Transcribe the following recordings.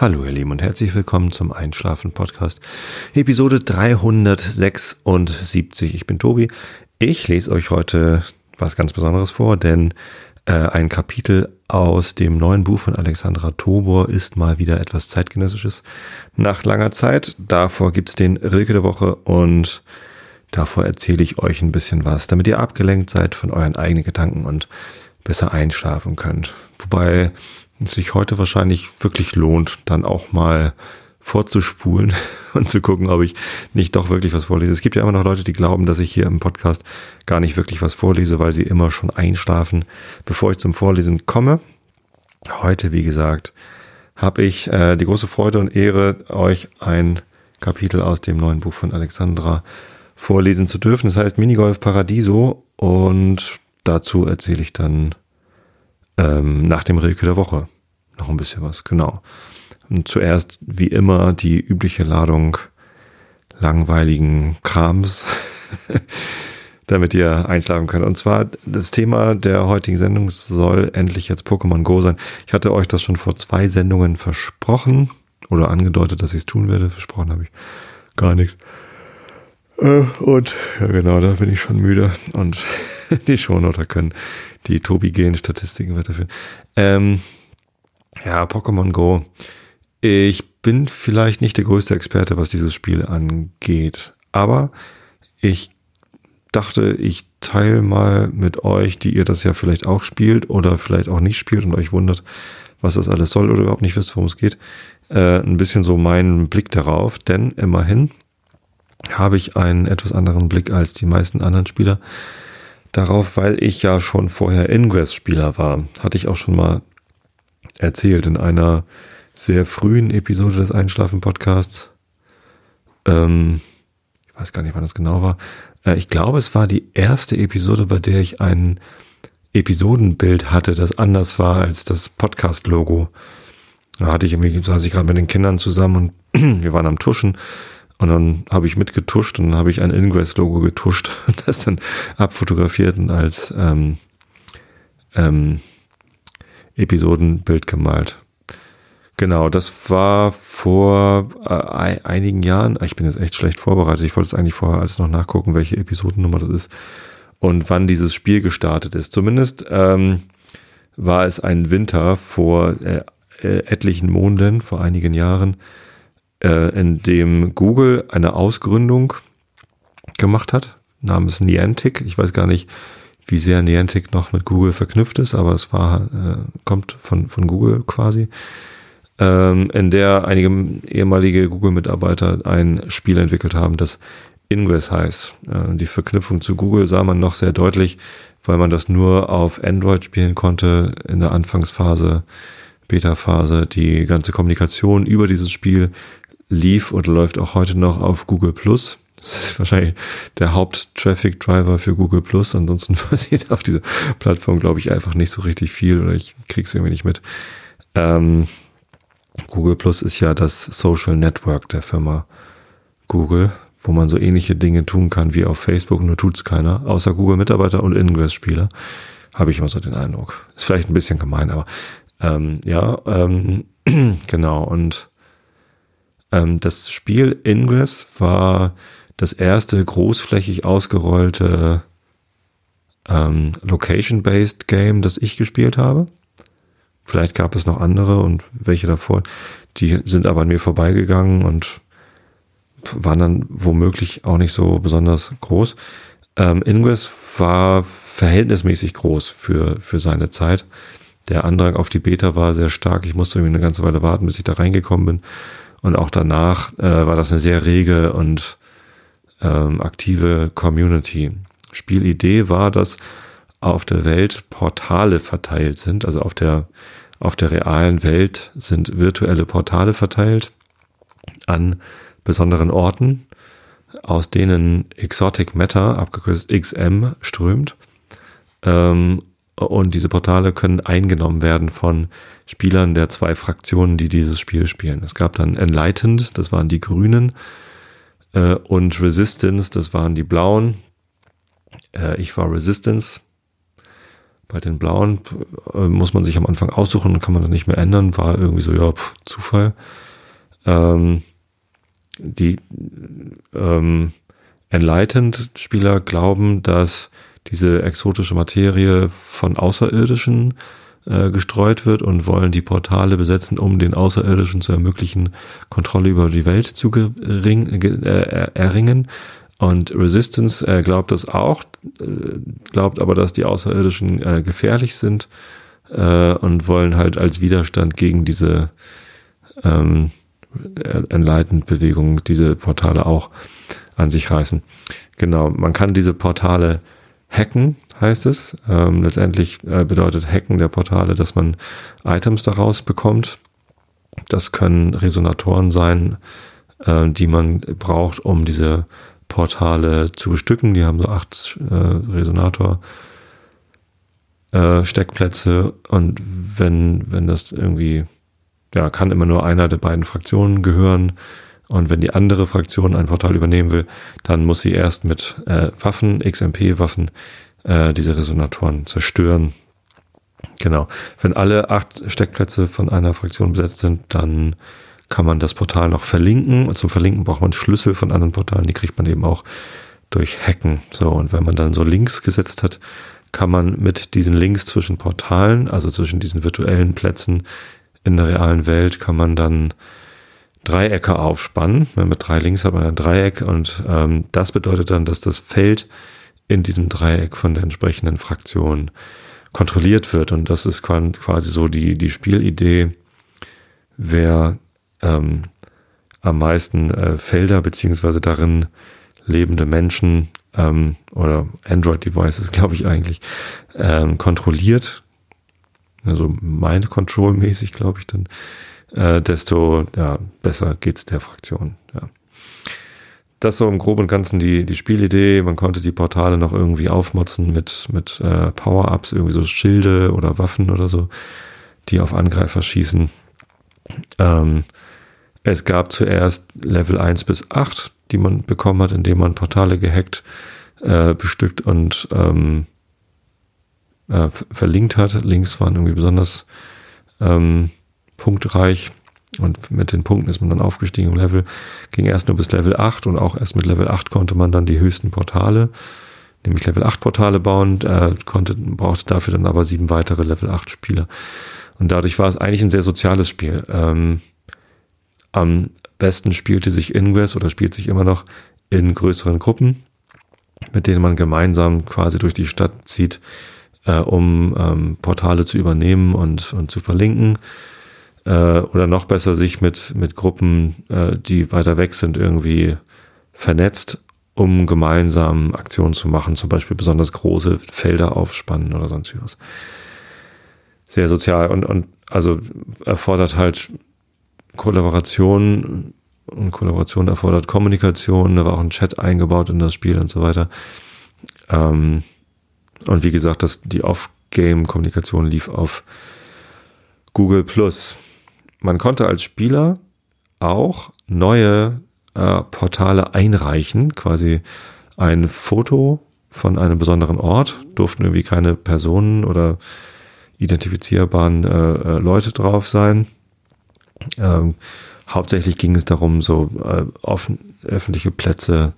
Hallo ihr Lieben und herzlich willkommen zum Einschlafen Podcast, Episode 376. Ich bin Tobi. Ich lese euch heute was ganz Besonderes vor, denn äh, ein Kapitel aus dem neuen Buch von Alexandra Tobor ist mal wieder etwas zeitgenössisches nach langer Zeit. Davor gibt's den Rilke der Woche und davor erzähle ich euch ein bisschen was, damit ihr abgelenkt seid von euren eigenen Gedanken und besser einschlafen könnt. Wobei sich heute wahrscheinlich wirklich lohnt, dann auch mal vorzuspulen und zu gucken, ob ich nicht doch wirklich was vorlese. Es gibt ja immer noch Leute, die glauben, dass ich hier im Podcast gar nicht wirklich was vorlese, weil sie immer schon einschlafen, bevor ich zum Vorlesen komme. Heute, wie gesagt, habe ich äh, die große Freude und Ehre, euch ein Kapitel aus dem neuen Buch von Alexandra vorlesen zu dürfen. Das heißt Minigolf Paradiso und dazu erzähle ich dann ähm, nach dem Rilke der Woche noch ein bisschen was, genau. Und zuerst, wie immer, die übliche Ladung langweiligen Krams, damit ihr einschlafen könnt. Und zwar das Thema der heutigen Sendung soll endlich jetzt Pokémon Go sein. Ich hatte euch das schon vor zwei Sendungen versprochen oder angedeutet, dass ich es tun werde. Versprochen habe ich gar nichts. Äh, und ja genau, da bin ich schon müde und die Shownoter können die Tobi-Gen-Statistiken weiterführen. Ähm, ja, Pokémon Go. Ich bin vielleicht nicht der größte Experte, was dieses Spiel angeht, aber ich dachte, ich teile mal mit euch, die ihr das ja vielleicht auch spielt oder vielleicht auch nicht spielt und euch wundert, was das alles soll oder überhaupt nicht wisst, worum es geht, äh, ein bisschen so meinen Blick darauf, denn immerhin habe ich einen etwas anderen Blick als die meisten anderen Spieler darauf, weil ich ja schon vorher Ingress-Spieler war. Hatte ich auch schon mal erzählt in einer sehr frühen Episode des Einschlafen-Podcasts. Ähm, ich weiß gar nicht, wann das genau war. Äh, ich glaube, es war die erste Episode, bei der ich ein Episodenbild hatte, das anders war als das Podcast-Logo. Da hatte ich irgendwie, saß ich gerade mit den Kindern zusammen und wir waren am Tuschen und dann habe ich mitgetuscht und dann habe ich ein Ingress-Logo getuscht und das dann abfotografiert und als ähm, ähm, Episodenbild gemalt. Genau, das war vor äh, einigen Jahren. Ich bin jetzt echt schlecht vorbereitet. Ich wollte es eigentlich vorher alles noch nachgucken, welche Episodennummer das ist und wann dieses Spiel gestartet ist. Zumindest ähm, war es ein Winter vor äh, äh, etlichen Monden, vor einigen Jahren, äh, in dem Google eine Ausgründung gemacht hat, namens Niantic. Ich weiß gar nicht, wie sehr Niantic noch mit Google verknüpft ist, aber es war, äh, kommt von, von Google quasi, ähm, in der einige ehemalige Google-Mitarbeiter ein Spiel entwickelt haben, das Ingress heißt. Äh, die Verknüpfung zu Google sah man noch sehr deutlich, weil man das nur auf Android spielen konnte in der Anfangsphase, Beta-Phase. Die ganze Kommunikation über dieses Spiel lief oder läuft auch heute noch auf Google Plus. Das ist wahrscheinlich der Haupt-Traffic-Driver für Google Plus. Ansonsten passiert auf dieser Plattform, glaube ich, einfach nicht so richtig viel oder ich krieg's irgendwie nicht mit. Ähm, Google Plus ist ja das Social Network der Firma Google, wo man so ähnliche Dinge tun kann wie auf Facebook, nur tut's keiner, außer Google-Mitarbeiter und Ingress-Spieler. Habe ich immer so den Eindruck. Ist vielleicht ein bisschen gemein, aber ähm, ja, ähm, genau. Und ähm, das Spiel Ingress war das erste großflächig ausgerollte ähm, Location-Based Game, das ich gespielt habe. Vielleicht gab es noch andere und welche davor, die sind aber an mir vorbeigegangen und waren dann womöglich auch nicht so besonders groß. Ähm, Ingress war verhältnismäßig groß für, für seine Zeit. Der Andrang auf die Beta war sehr stark. Ich musste irgendwie eine ganze Weile warten, bis ich da reingekommen bin. Und auch danach äh, war das eine sehr rege und ähm, aktive Community. Spielidee war, dass auf der Welt Portale verteilt sind, also auf der, auf der realen Welt sind virtuelle Portale verteilt an besonderen Orten, aus denen Exotic Matter, abgekürzt XM, strömt. Ähm, und diese Portale können eingenommen werden von Spielern der zwei Fraktionen, die dieses Spiel spielen. Es gab dann Enlightened, das waren die Grünen, äh, und Resistance, das waren die Blauen. Äh, ich war Resistance. Bei den blauen äh, muss man sich am Anfang aussuchen kann man dann nicht mehr ändern. War irgendwie so, ja, pff, Zufall. Ähm, die ähm, Enlightened-Spieler glauben, dass diese exotische Materie von Außerirdischen äh, gestreut wird und wollen die Portale besetzen, um den Außerirdischen zu ermöglichen, Kontrolle über die Welt zu gering, äh, erringen. Und Resistance äh, glaubt das auch, äh, glaubt aber, dass die Außerirdischen äh, gefährlich sind äh, und wollen halt als Widerstand gegen diese ähm, Enlightened-Bewegung diese Portale auch an sich reißen. Genau, man kann diese Portale hacken, heißt es. Ähm, letztendlich äh, bedeutet Hacken der Portale, dass man Items daraus bekommt. Das können Resonatoren sein, äh, die man braucht, um diese Portale zu bestücken. Die haben so acht äh, Resonator äh, Steckplätze und wenn, wenn das irgendwie, ja, kann immer nur einer der beiden Fraktionen gehören. Und wenn die andere Fraktion ein Portal übernehmen will, dann muss sie erst mit äh, Waffen, XMP-Waffen, äh, diese Resonatoren zerstören. Genau. Wenn alle acht Steckplätze von einer Fraktion besetzt sind, dann kann man das Portal noch verlinken. Und zum Verlinken braucht man Schlüssel von anderen Portalen, die kriegt man eben auch durch Hacken. So, und wenn man dann so Links gesetzt hat, kann man mit diesen Links zwischen Portalen, also zwischen diesen virtuellen Plätzen in der realen Welt, kann man dann Dreiecke aufspannen. Mit drei Links hat man ein Dreieck und ähm, das bedeutet dann, dass das Feld in diesem Dreieck von der entsprechenden Fraktion kontrolliert wird. Und das ist quasi so die, die Spielidee, wer ähm, am meisten äh, Felder beziehungsweise darin lebende Menschen ähm, oder Android-Devices, glaube ich eigentlich, ähm, kontrolliert, also Mind-Control-mäßig, glaube ich, dann äh, desto ja, besser geht's der Fraktion. Ja. Das so im Groben und Ganzen die, die Spielidee. Man konnte die Portale noch irgendwie aufmotzen mit, mit äh, Power-Ups, irgendwie so Schilde oder Waffen oder so, die auf Angreifer schießen. Ähm, es gab zuerst Level 1 bis 8, die man bekommen hat, indem man Portale gehackt, äh, bestückt und ähm, äh, verlinkt hat. Links waren irgendwie besonders ähm, punktreich. Und mit den Punkten ist man dann aufgestiegen im Level. Ging erst nur bis Level 8 und auch erst mit Level 8 konnte man dann die höchsten Portale, nämlich Level 8 Portale bauen, äh, konnte, brauchte dafür dann aber sieben weitere Level 8 Spieler. Und dadurch war es eigentlich ein sehr soziales Spiel. Ähm, am besten spielte sich Ingress oder spielt sich immer noch in größeren Gruppen, mit denen man gemeinsam quasi durch die Stadt zieht, äh, um ähm, Portale zu übernehmen und, und zu verlinken äh, oder noch besser sich mit, mit Gruppen, äh, die weiter weg sind, irgendwie vernetzt, um gemeinsam Aktionen zu machen, zum Beispiel besonders große Felder aufspannen oder sonst was. Sehr sozial und, und also erfordert halt Kollaboration und Kollaboration erfordert Kommunikation, da war auch ein Chat eingebaut in das Spiel und so weiter. Ähm, und wie gesagt, das, die Off-Game-Kommunikation lief auf Google Plus man konnte als Spieler auch neue äh, Portale einreichen, quasi ein Foto von einem besonderen Ort, durften irgendwie keine Personen oder identifizierbaren äh, äh, Leute drauf sein. Ähm, hauptsächlich ging es darum, so äh, offen, öffentliche Plätze,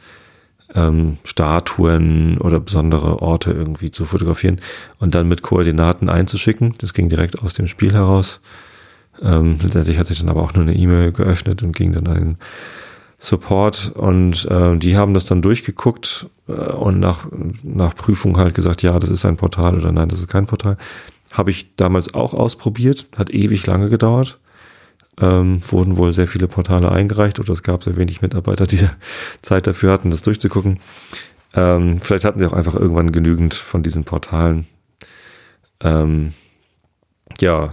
ähm, Statuen oder besondere Orte irgendwie zu fotografieren und dann mit Koordinaten einzuschicken. Das ging direkt aus dem Spiel heraus. Ähm, letztendlich hat sich dann aber auch nur eine E-Mail geöffnet und ging dann ein Support und äh, die haben das dann durchgeguckt äh, und nach, nach Prüfung halt gesagt, ja, das ist ein Portal oder nein, das ist kein Portal. Habe ich damals auch ausprobiert, hat ewig lange gedauert. Ähm, wurden wohl sehr viele Portale eingereicht oder es gab sehr wenig Mitarbeiter, die Zeit dafür hatten, das durchzugucken. Ähm, vielleicht hatten sie auch einfach irgendwann genügend von diesen Portalen. Ähm, ja,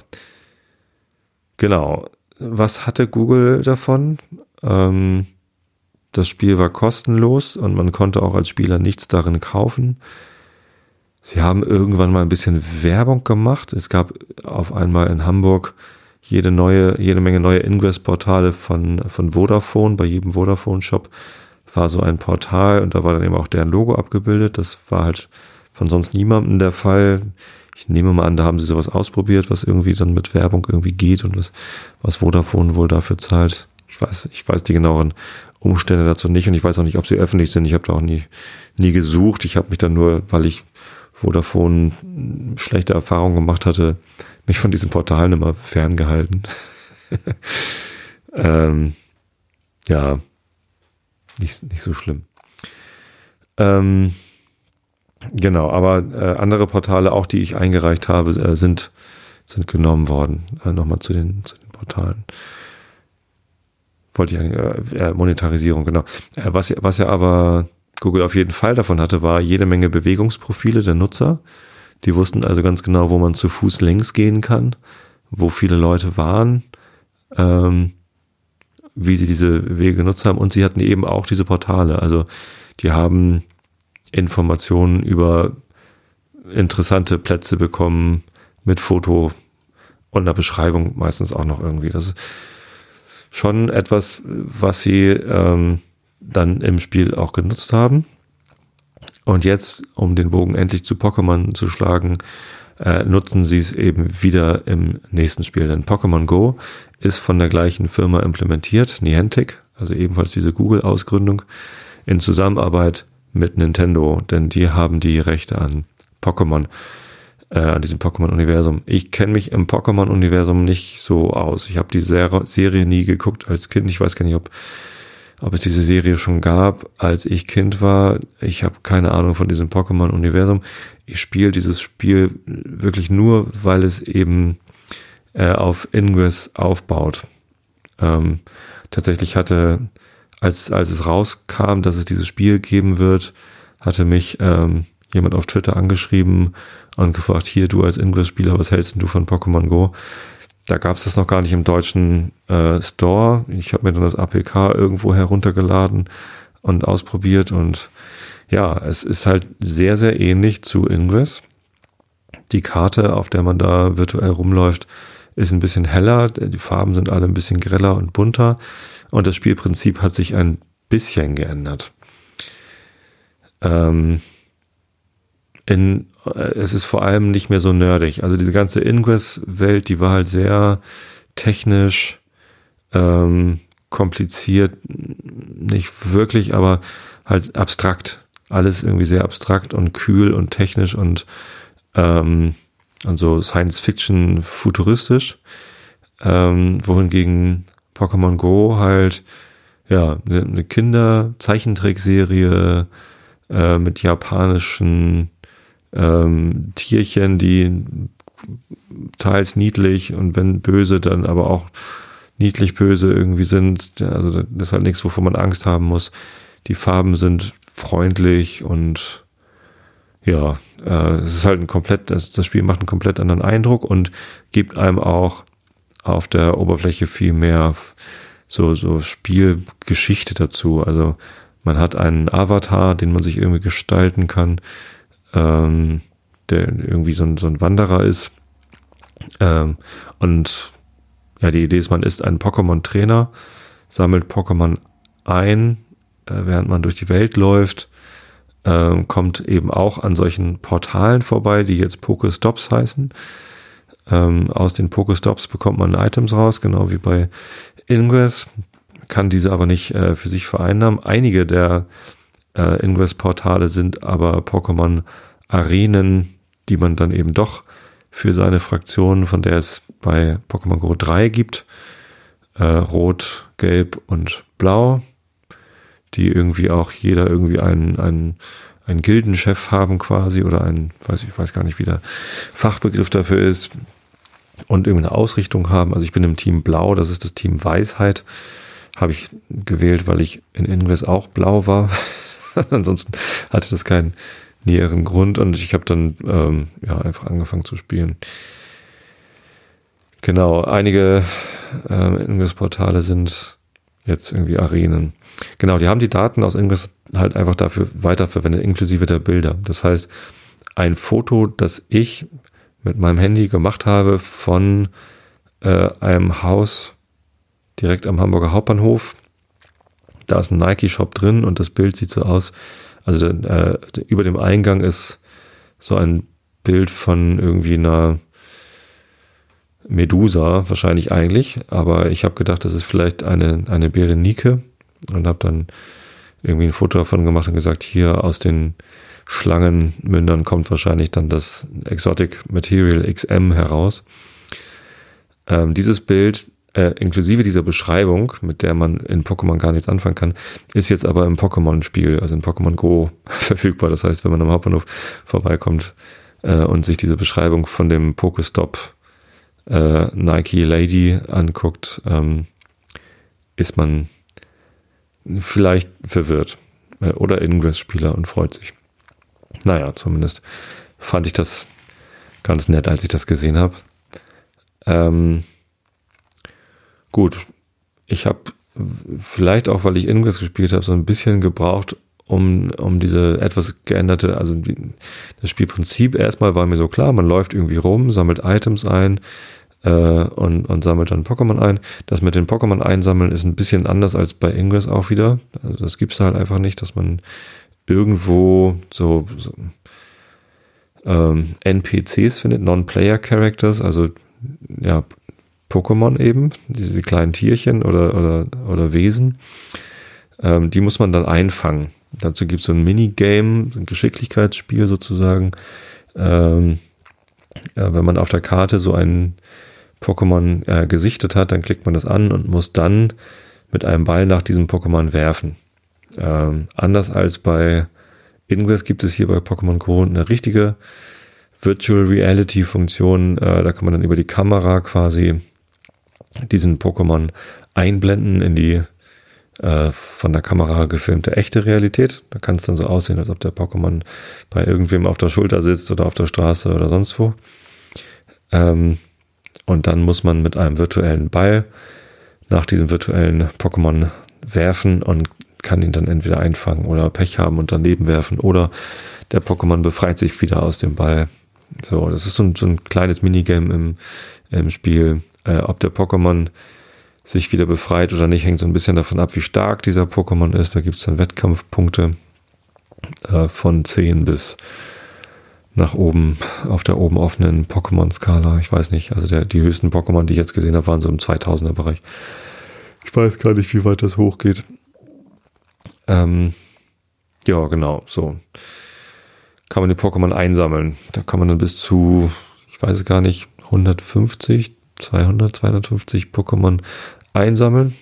Genau. Was hatte Google davon? Ähm, das Spiel war kostenlos und man konnte auch als Spieler nichts darin kaufen. Sie haben irgendwann mal ein bisschen Werbung gemacht. Es gab auf einmal in Hamburg jede neue, jede Menge neue Ingress-Portale von, von Vodafone. Bei jedem Vodafone-Shop war so ein Portal und da war dann eben auch deren Logo abgebildet. Das war halt von sonst niemandem der Fall. Ich nehme mal an, da haben sie sowas ausprobiert, was irgendwie dann mit Werbung irgendwie geht und was, was Vodafone wohl dafür zahlt. Ich weiß, ich weiß die genaueren Umstände dazu nicht und ich weiß auch nicht, ob sie öffentlich sind. Ich habe da auch nie, nie gesucht. Ich habe mich dann nur, weil ich Vodafone schlechte Erfahrungen gemacht hatte, mich von diesen Portalen immer ferngehalten. ähm, ja, nicht, nicht so schlimm. Ähm, genau, aber äh, andere Portale, auch die ich eingereicht habe, äh, sind, sind genommen worden. Äh, Nochmal zu den, zu den Portalen. Wollte ich eigentlich, äh, Monetarisierung, genau. Äh, was, was ja aber Google auf jeden Fall davon hatte, war jede Menge Bewegungsprofile der Nutzer. Die wussten also ganz genau, wo man zu Fuß längs gehen kann, wo viele Leute waren, ähm, wie sie diese Wege genutzt haben. Und sie hatten eben auch diese Portale. Also die haben Informationen über interessante Plätze bekommen mit Foto und einer Beschreibung meistens auch noch irgendwie. Das ist schon etwas, was sie ähm, dann im Spiel auch genutzt haben. Und jetzt, um den Bogen endlich zu Pokémon zu schlagen, äh, nutzen sie es eben wieder im nächsten Spiel. Denn Pokémon Go ist von der gleichen Firma implementiert, Niantic, also ebenfalls diese Google-Ausgründung, in Zusammenarbeit mit Nintendo, denn die haben die Rechte an Pokémon, äh, an diesem Pokémon-Universum. Ich kenne mich im Pokémon-Universum nicht so aus. Ich habe die Serie nie geguckt als Kind. Ich weiß gar nicht, ob ob es diese Serie schon gab, als ich Kind war. Ich habe keine Ahnung von diesem Pokémon-Universum. Ich spiele dieses Spiel wirklich nur, weil es eben äh, auf Ingress aufbaut. Ähm, tatsächlich hatte, als, als es rauskam, dass es dieses Spiel geben wird, hatte mich ähm, jemand auf Twitter angeschrieben und gefragt, hier, du als Ingress-Spieler, was hältst du von Pokémon Go? Da gab es das noch gar nicht im deutschen äh, Store. Ich habe mir dann das APK irgendwo heruntergeladen und ausprobiert und ja, es ist halt sehr, sehr ähnlich zu Ingress. Die Karte, auf der man da virtuell rumläuft, ist ein bisschen heller. Die Farben sind alle ein bisschen greller und bunter. Und das Spielprinzip hat sich ein bisschen geändert. Ähm, in, äh, es ist vor allem nicht mehr so nerdig. Also diese ganze Ingress-Welt, die war halt sehr technisch, ähm, kompliziert, nicht wirklich, aber halt abstrakt. Alles irgendwie sehr abstrakt und kühl und technisch und, ähm, und so Science-Fiction futuristisch. Ähm, wohingegen Pokémon Go halt, ja, eine Kinder-Zeichentrickserie äh, mit japanischen ähm, Tierchen, die teils niedlich und wenn böse, dann aber auch niedlich böse irgendwie sind. Also das ist halt nichts, wovon man Angst haben muss. Die Farben sind freundlich und ja, äh, es ist halt ein komplett, das, das Spiel macht einen komplett anderen Eindruck und gibt einem auch auf der Oberfläche viel mehr so, so Spielgeschichte dazu. Also man hat einen Avatar, den man sich irgendwie gestalten kann ähm, der irgendwie so ein, so ein Wanderer ist. Ähm, und ja, die Idee ist, man ist ein Pokémon-Trainer, sammelt Pokémon ein, äh, während man durch die Welt läuft, ähm, kommt eben auch an solchen Portalen vorbei, die jetzt Pokestops heißen. Ähm, aus den Pokestops bekommt man Items raus, genau wie bei Ingress, kann diese aber nicht äh, für sich vereinnahmen. Einige der äh, Ingress-Portale sind aber Pokémon-Arenen, die man dann eben doch für seine Fraktion, von der es bei Pokémon Go 3 gibt, äh, Rot, Gelb und Blau, die irgendwie auch jeder irgendwie einen, einen, einen Gildenchef haben quasi oder ein, weiß ich weiß gar nicht, wie der Fachbegriff dafür ist und irgendeine Ausrichtung haben. Also ich bin im Team Blau, das ist das Team Weisheit. Habe ich gewählt, weil ich in Ingress auch blau war. Ansonsten hatte das keinen näheren Grund und ich habe dann ähm, ja einfach angefangen zu spielen. Genau, einige äh, Ingress-Portale sind jetzt irgendwie Arenen. Genau, die haben die Daten aus Ingress halt einfach dafür weiterverwendet, inklusive der Bilder. Das heißt, ein Foto, das ich mit meinem Handy gemacht habe von äh, einem Haus direkt am Hamburger Hauptbahnhof, da ist ein Nike-Shop drin und das Bild sieht so aus. Also äh, über dem Eingang ist so ein Bild von irgendwie einer Medusa, wahrscheinlich eigentlich, aber ich habe gedacht, das ist vielleicht eine, eine Berenike und habe dann irgendwie ein Foto davon gemacht und gesagt, hier aus den Schlangenmündern kommt wahrscheinlich dann das Exotic Material XM heraus. Ähm, dieses Bild, äh, inklusive dieser Beschreibung, mit der man in Pokémon gar nichts anfangen kann, ist jetzt aber im Pokémon-Spiel, also in Pokémon Go verfügbar. Das heißt, wenn man am Hauptbahnhof vorbeikommt äh, und sich diese Beschreibung von dem Pokestop äh, Nike Lady anguckt, ähm, ist man vielleicht verwirrt äh, oder Ingress-Spieler und freut sich. Naja, zumindest fand ich das ganz nett, als ich das gesehen habe. Ähm, gut, ich habe vielleicht auch, weil ich Ingress gespielt habe, so ein bisschen gebraucht, um, um diese etwas geänderte, also die, das Spielprinzip erstmal war mir so klar, man läuft irgendwie rum, sammelt Items ein, äh, und, und sammelt dann Pokémon ein. Das mit den Pokémon einsammeln ist ein bisschen anders als bei Ingress auch wieder. Also das gibt's halt einfach nicht, dass man irgendwo so, so ähm, NPCs findet, Non-Player-Characters, also ja, Pokémon eben, diese kleinen Tierchen oder, oder, oder Wesen. Ähm, die muss man dann einfangen. Dazu gibt es so ein Minigame, ein Geschicklichkeitsspiel sozusagen. Ähm, ja, wenn man auf der Karte so einen Pokémon äh, gesichtet hat, dann klickt man das an und muss dann mit einem Ball nach diesem Pokémon werfen. Ähm, anders als bei Ingress gibt es hier bei Pokémon Go eine richtige Virtual Reality Funktion. Äh, da kann man dann über die Kamera quasi diesen Pokémon einblenden in die äh, von der Kamera gefilmte echte Realität. Da kann es dann so aussehen, als ob der Pokémon bei irgendwem auf der Schulter sitzt oder auf der Straße oder sonst wo. Ähm, und dann muss man mit einem virtuellen Ball nach diesem virtuellen Pokémon werfen und kann ihn dann entweder einfangen oder Pech haben und daneben werfen oder der Pokémon befreit sich wieder aus dem Ball. So, das ist so ein, so ein kleines Minigame im, im Spiel. Äh, ob der Pokémon sich wieder befreit oder nicht, hängt so ein bisschen davon ab, wie stark dieser Pokémon ist. Da gibt es dann Wettkampfpunkte äh, von 10 bis nach oben auf der oben offenen Pokémon-Skala. Ich weiß nicht, also der, die höchsten Pokémon, die ich jetzt gesehen habe, waren so im 2000er-Bereich. Ich weiß gar nicht, wie weit das hochgeht. Ähm, ja, genau, so. Kann man die Pokémon einsammeln. Da kann man dann bis zu, ich weiß es gar nicht, 150, 200, 250 Pokémon einsammeln.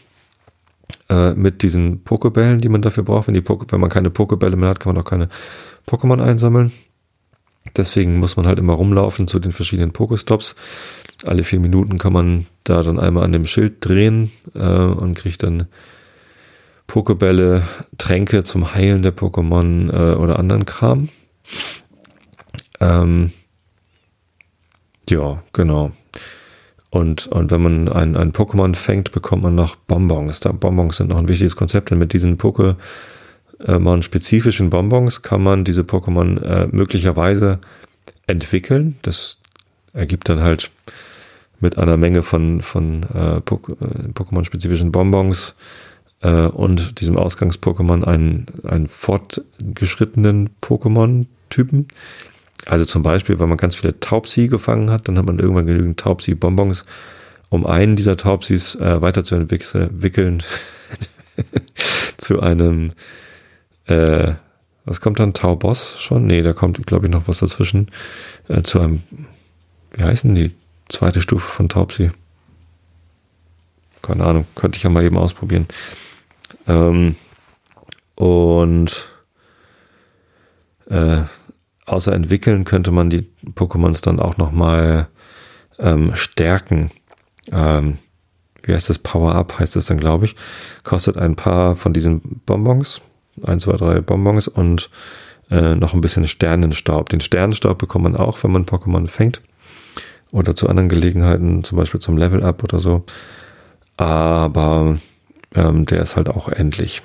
Äh, mit diesen Pokebällen, die man dafür braucht. Wenn, die Poke wenn man keine Pokebälle mehr hat, kann man auch keine Pokémon einsammeln. Deswegen muss man halt immer rumlaufen zu den verschiedenen Pokestops. Alle vier Minuten kann man da dann einmal an dem Schild drehen äh, und kriegt dann Pokebälle, Tränke zum Heilen der Pokémon äh, oder anderen Kram. Ähm, ja, genau. Und, und wenn man ein, ein Pokémon fängt, bekommt man noch Bonbons. Da Bonbons sind noch ein wichtiges Konzept, denn mit diesen Pokémon äh, spezifischen Bonbons kann man diese Pokémon äh, möglicherweise entwickeln. Das ergibt dann halt mit einer Menge von, von äh, äh Pokémon-spezifischen Bonbons äh, und diesem Ausgangs-Pokémon einen, einen fortgeschrittenen Pokémon-Typen. Also zum Beispiel, wenn man ganz viele Taubsi gefangen hat, dann hat man irgendwann genügend Taubsi-Bonbons, um einen dieser Taubsis äh, weiterzuentwickeln zu einem äh, was kommt dann? Tau Boss schon? Nee, da kommt, glaube ich, noch was dazwischen. Äh, zu einem, wie heißen die zweite Stufe von Taubsi? Keine Ahnung, könnte ich ja mal eben ausprobieren. Ähm, und äh, außer entwickeln könnte man die Pokémons dann auch nochmal ähm, stärken. Ähm, wie heißt das? Power-Up heißt das dann, glaube ich. Kostet ein paar von diesen Bonbons ein, zwei, drei Bonbons und äh, noch ein bisschen Sternenstaub. Den Sternenstaub bekommt man auch, wenn man Pokémon fängt. Oder zu anderen Gelegenheiten, zum Beispiel zum Level-Up oder so. Aber ähm, der ist halt auch endlich.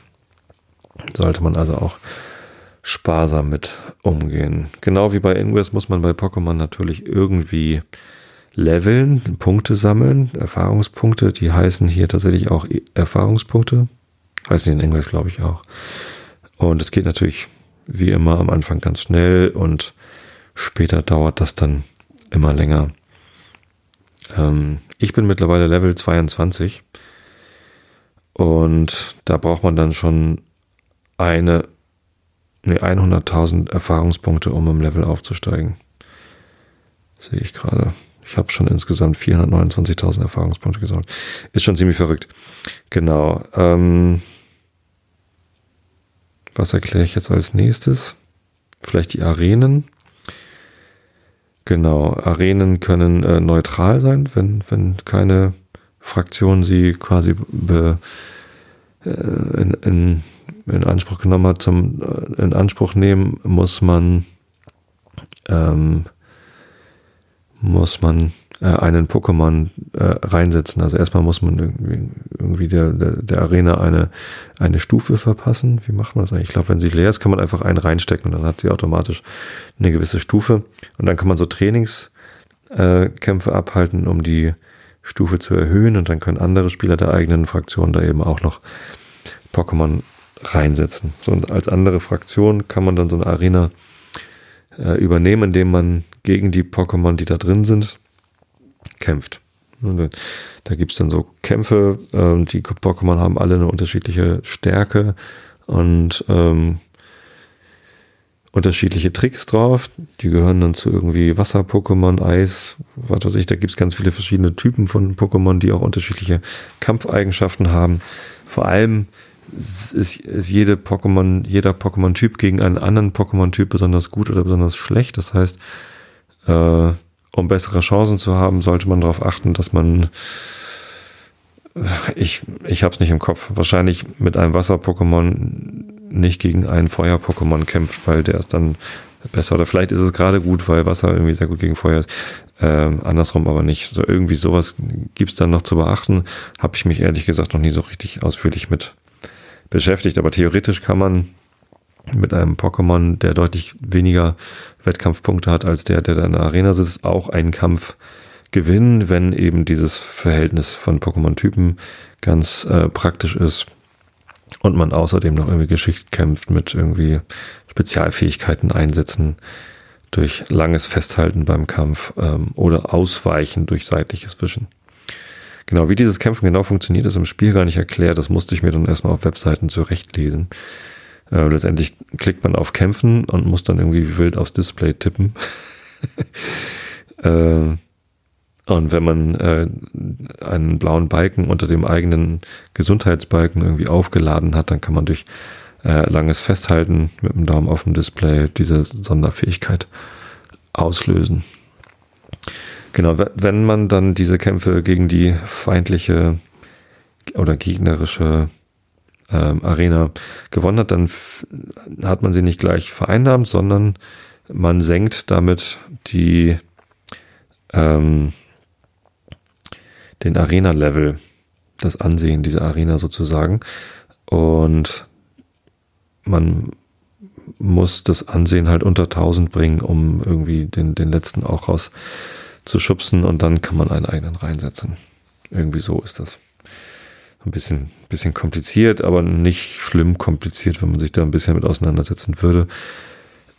Sollte man also auch sparsam mit umgehen. Genau wie bei Ingress muss man bei Pokémon natürlich irgendwie leveln, Punkte sammeln, Erfahrungspunkte, die heißen hier tatsächlich auch Erfahrungspunkte. Heißen in Englisch, glaube ich, auch. Und es geht natürlich wie immer am Anfang ganz schnell und später dauert das dann immer länger. Ähm, ich bin mittlerweile Level 22 und da braucht man dann schon eine, nee, 100.000 Erfahrungspunkte, um im Level aufzusteigen. Sehe ich gerade. Ich habe schon insgesamt 429.000 Erfahrungspunkte gesammelt. Ist schon ziemlich verrückt. Genau. Ähm, was erkläre ich jetzt als nächstes? Vielleicht die Arenen. Genau, Arenen können äh, neutral sein, wenn, wenn keine Fraktion sie quasi be, äh, in, in, in, Anspruch genommen hat. Zum äh, in Anspruch nehmen muss man ähm, muss man äh, einen Pokémon äh, reinsetzen. Also erstmal muss man irgendwie, irgendwie der, der, der, Arena eine, eine Stufe verpassen. Wie macht man das eigentlich? Ich glaube, wenn sie leer ist, kann man einfach einen reinstecken und dann hat sie automatisch eine gewisse Stufe. Und dann kann man so Trainingskämpfe abhalten, um die Stufe zu erhöhen und dann können andere Spieler der eigenen Fraktion da eben auch noch Pokémon reinsetzen. So, und als andere Fraktion kann man dann so eine Arena äh, übernehmen, indem man gegen die Pokémon, die da drin sind, kämpft. Da gibt es dann so Kämpfe, äh, die Pokémon haben alle eine unterschiedliche Stärke und ähm, unterschiedliche Tricks drauf. Die gehören dann zu irgendwie Wasser-Pokémon, Eis, was weiß ich. Da gibt es ganz viele verschiedene Typen von Pokémon, die auch unterschiedliche Kampfeigenschaften haben. Vor allem ist, ist jede Pokémon, jeder Pokémon-Typ gegen einen anderen Pokémon-Typ besonders gut oder besonders schlecht. Das heißt, äh, um bessere Chancen zu haben, sollte man darauf achten, dass man ich, ich habe es nicht im Kopf. Wahrscheinlich mit einem Wasser-Pokémon nicht gegen einen Feuer-Pokémon kämpft, weil der ist dann besser. Oder vielleicht ist es gerade gut, weil Wasser irgendwie sehr gut gegen Feuer ist. Ähm, andersrum aber nicht. So irgendwie sowas gibt's dann noch zu beachten. Habe ich mich ehrlich gesagt noch nie so richtig ausführlich mit beschäftigt. Aber theoretisch kann man mit einem Pokémon, der deutlich weniger Wettkampfpunkte hat als der, der da in der Arena sitzt, auch einen Kampf gewinnen, wenn eben dieses Verhältnis von Pokémon-Typen ganz äh, praktisch ist und man außerdem noch irgendwie Geschicht kämpft mit irgendwie Spezialfähigkeiten einsetzen durch langes Festhalten beim Kampf ähm, oder Ausweichen durch seitliches Wischen. Genau, wie dieses Kämpfen genau funktioniert, ist im Spiel gar nicht erklärt. Das musste ich mir dann erstmal auf Webseiten zurechtlesen. Äh, letztendlich klickt man auf Kämpfen und muss dann irgendwie wild aufs Display tippen. äh, und wenn man äh, einen blauen Balken unter dem eigenen Gesundheitsbalken irgendwie aufgeladen hat, dann kann man durch äh, langes Festhalten mit dem Daumen auf dem Display diese Sonderfähigkeit auslösen. Genau, wenn man dann diese Kämpfe gegen die feindliche oder gegnerische ähm, Arena gewonnen hat, dann hat man sie nicht gleich vereinnahmt, sondern man senkt damit die ähm, den Arena-Level, das Ansehen dieser Arena sozusagen. Und man muss das Ansehen halt unter 1000 bringen, um irgendwie den, den letzten auch raus zu schubsen und dann kann man einen eigenen reinsetzen. Irgendwie so ist das. Ein bisschen, bisschen kompliziert, aber nicht schlimm kompliziert, wenn man sich da ein bisschen mit auseinandersetzen würde,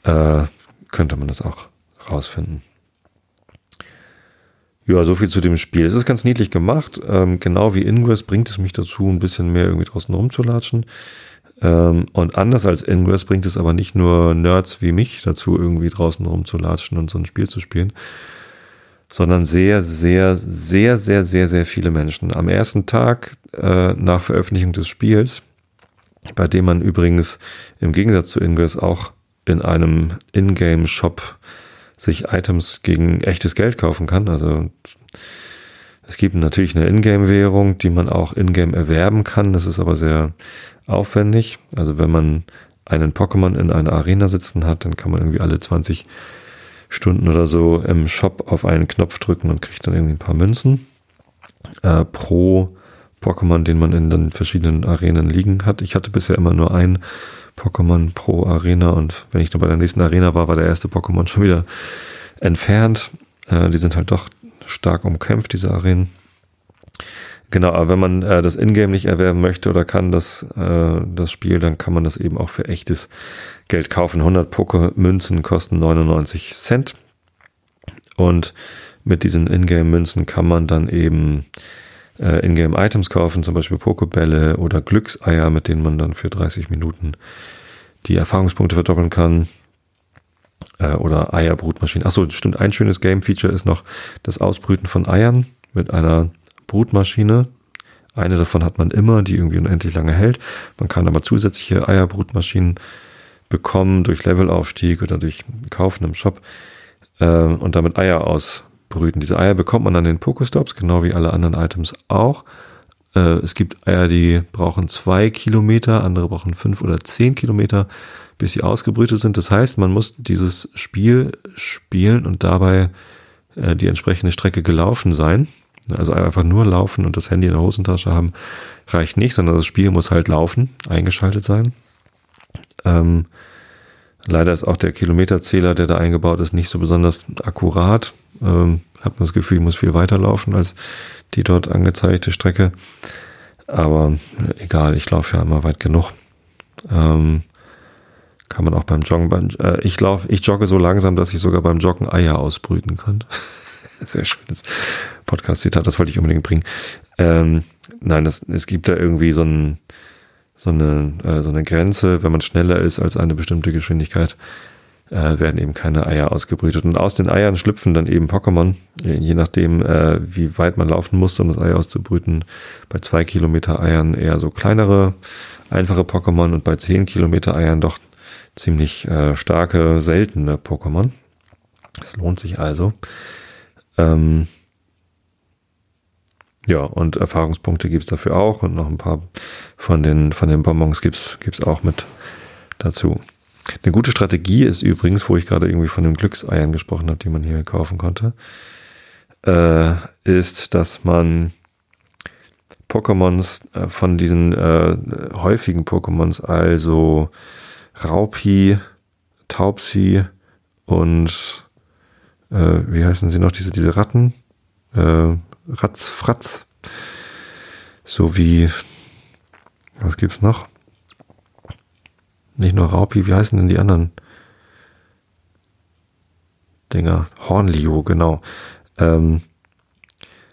äh, könnte man das auch rausfinden. Ja, so viel zu dem Spiel. Es ist ganz niedlich gemacht. Ähm, genau wie Ingress bringt es mich dazu, ein bisschen mehr irgendwie draußen rumzulatschen. Ähm, und anders als Ingress bringt es aber nicht nur Nerds wie mich dazu, irgendwie draußen rumzulatschen und so ein Spiel zu spielen, sondern sehr, sehr, sehr, sehr, sehr, sehr viele Menschen. Am ersten Tag äh, nach Veröffentlichung des Spiels, bei dem man übrigens im Gegensatz zu Ingress auch in einem Ingame-Shop sich Items gegen echtes Geld kaufen kann. Also es gibt natürlich eine Ingame-Währung, die man auch Ingame erwerben kann. Das ist aber sehr aufwendig. Also wenn man einen Pokémon in einer Arena sitzen hat, dann kann man irgendwie alle 20 Stunden oder so im Shop auf einen Knopf drücken und kriegt dann irgendwie ein paar Münzen äh, pro Pokémon, den man in den verschiedenen Arenen liegen hat. Ich hatte bisher immer nur ein Pokémon pro Arena und wenn ich dann bei der nächsten Arena war, war der erste Pokémon schon wieder entfernt. Äh, die sind halt doch stark umkämpft, diese Arenen. Genau, aber wenn man äh, das Ingame nicht erwerben möchte oder kann, das, äh, das Spiel, dann kann man das eben auch für echtes Geld kaufen. 100 Poker-Münzen kosten 99 Cent. Und mit diesen Ingame-Münzen kann man dann eben äh, Ingame-Items kaufen, zum Beispiel Pokebälle oder Glückseier, mit denen man dann für 30 Minuten die Erfahrungspunkte verdoppeln kann. Äh, oder Eierbrutmaschinen. Achso, stimmt, ein schönes Game-Feature ist noch das Ausbrüten von Eiern mit einer Brutmaschine. Eine davon hat man immer, die irgendwie unendlich lange hält. Man kann aber zusätzliche Eierbrutmaschinen bekommen durch Levelaufstieg oder durch Kaufen im Shop äh, und damit Eier ausbrüten. Diese Eier bekommt man an den Pokestops, genau wie alle anderen Items auch. Äh, es gibt Eier, die brauchen zwei Kilometer, andere brauchen fünf oder zehn Kilometer, bis sie ausgebrütet sind. Das heißt, man muss dieses Spiel spielen und dabei äh, die entsprechende Strecke gelaufen sein. Also einfach nur laufen und das Handy in der Hosentasche haben reicht nicht, sondern das Spiel muss halt laufen, eingeschaltet sein. Ähm, leider ist auch der Kilometerzähler, der da eingebaut ist, nicht so besonders akkurat. Ähm, hat man das Gefühl, ich muss viel weiterlaufen als die dort angezeigte Strecke. Aber egal, ich laufe ja immer weit genug. Ähm, kann man auch beim Joggen, beim, äh, ich laufe, ich jogge so langsam, dass ich sogar beim Joggen Eier ausbrüten kann. Sehr schönes Podcast-Zitat, das wollte ich unbedingt bringen. Ähm, nein, das, es gibt da irgendwie so, ein, so, eine, äh, so eine Grenze, wenn man schneller ist als eine bestimmte Geschwindigkeit, äh, werden eben keine Eier ausgebrütet. Und aus den Eiern schlüpfen dann eben Pokémon, je nachdem, äh, wie weit man laufen muss, um das Ei auszubrüten. Bei zwei Kilometer Eiern eher so kleinere, einfache Pokémon und bei zehn Kilometer Eiern doch ziemlich äh, starke, seltene Pokémon. Es lohnt sich also. Ähm, ja, und Erfahrungspunkte gibt's dafür auch und noch ein paar von den, von den Bonbons gibt's gibt's auch mit dazu. Eine gute Strategie ist übrigens, wo ich gerade irgendwie von den Glückseiern gesprochen habe, die man hier kaufen konnte, äh, ist, dass man Pokémons äh, von diesen äh, häufigen Pokémons, also Raupi, Taubsi und äh, wie heißen sie noch, diese, diese Ratten? Äh, Ratzfratz. So wie, was gibt's noch? Nicht nur Raupi, wie heißen denn die anderen Dinger? Hornlio, genau. Ähm,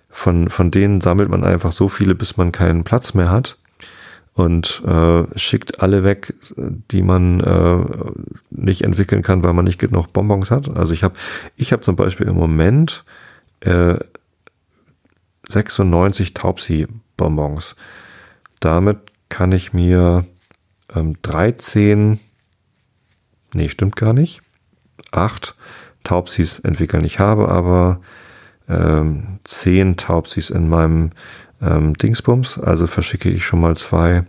von, von denen sammelt man einfach so viele, bis man keinen Platz mehr hat und äh, schickt alle weg, die man äh, nicht entwickeln kann, weil man nicht genug Bonbons hat. Also ich habe ich hab zum Beispiel im Moment äh, 96 Taubsi-Bonbons. Damit kann ich mir ähm, 13, nee, stimmt gar nicht, 8 Taubsis entwickeln. Ich habe aber ähm, 10 Taubsis in meinem ähm, Dingsbums, also verschicke ich schon mal zwei.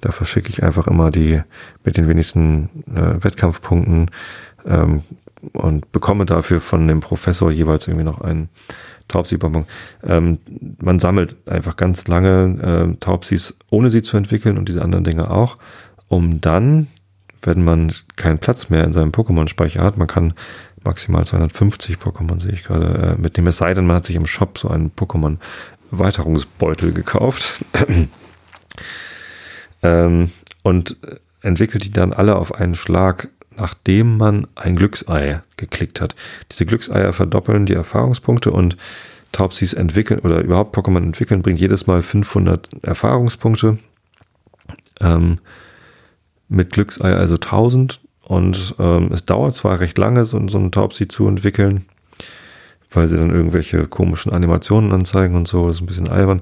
Da verschicke ich einfach immer die mit den wenigsten äh, Wettkampfpunkten ähm, und bekomme dafür von dem Professor jeweils irgendwie noch einen Taubsi-Bonbon. Ähm, man sammelt einfach ganz lange äh, Taubsis, ohne sie zu entwickeln und diese anderen Dinge auch, um dann, wenn man keinen Platz mehr in seinem Pokémon-Speicher hat, man kann maximal 250 Pokémon, sehe ich gerade, äh, mitnehmen. Es sei denn, man hat sich im Shop so einen Pokémon-Weiterungsbeutel gekauft ähm, und entwickelt die dann alle auf einen Schlag nachdem man ein Glücksei geklickt hat. Diese Glückseier verdoppeln die Erfahrungspunkte und Taubsis entwickeln oder überhaupt Pokémon entwickeln bringt jedes Mal 500 Erfahrungspunkte. Ähm, mit Glücksei also 1000 und ähm, es dauert zwar recht lange, so, so ein Taubsi zu entwickeln, weil sie dann irgendwelche komischen Animationen anzeigen und so, das ist ein bisschen albern,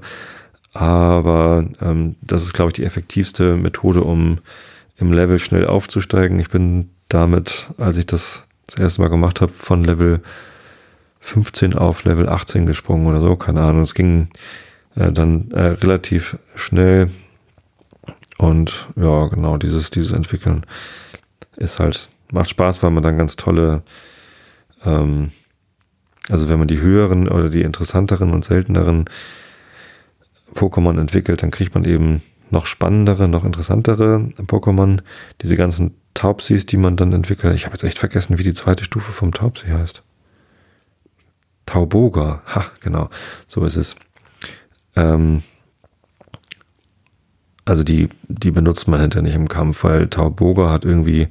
aber ähm, das ist, glaube ich, die effektivste Methode, um im Level schnell aufzusteigen. Ich bin damit, als ich das das erste Mal gemacht habe, von Level 15 auf Level 18 gesprungen oder so, keine Ahnung. Es ging äh, dann äh, relativ schnell und ja, genau, dieses, dieses Entwickeln ist halt, macht Spaß, weil man dann ganz tolle, ähm, also wenn man die höheren oder die interessanteren und selteneren Pokémon entwickelt, dann kriegt man eben noch spannendere, noch interessantere Pokémon. Diese ganzen Taubsis, die man dann entwickelt. Ich habe jetzt echt vergessen, wie die zweite Stufe vom Taubsi heißt. Tauboga. Ha, genau. So ist es. Ähm, also die, die benutzt man hinterher nicht im Kampf, weil Tauboga hat irgendwie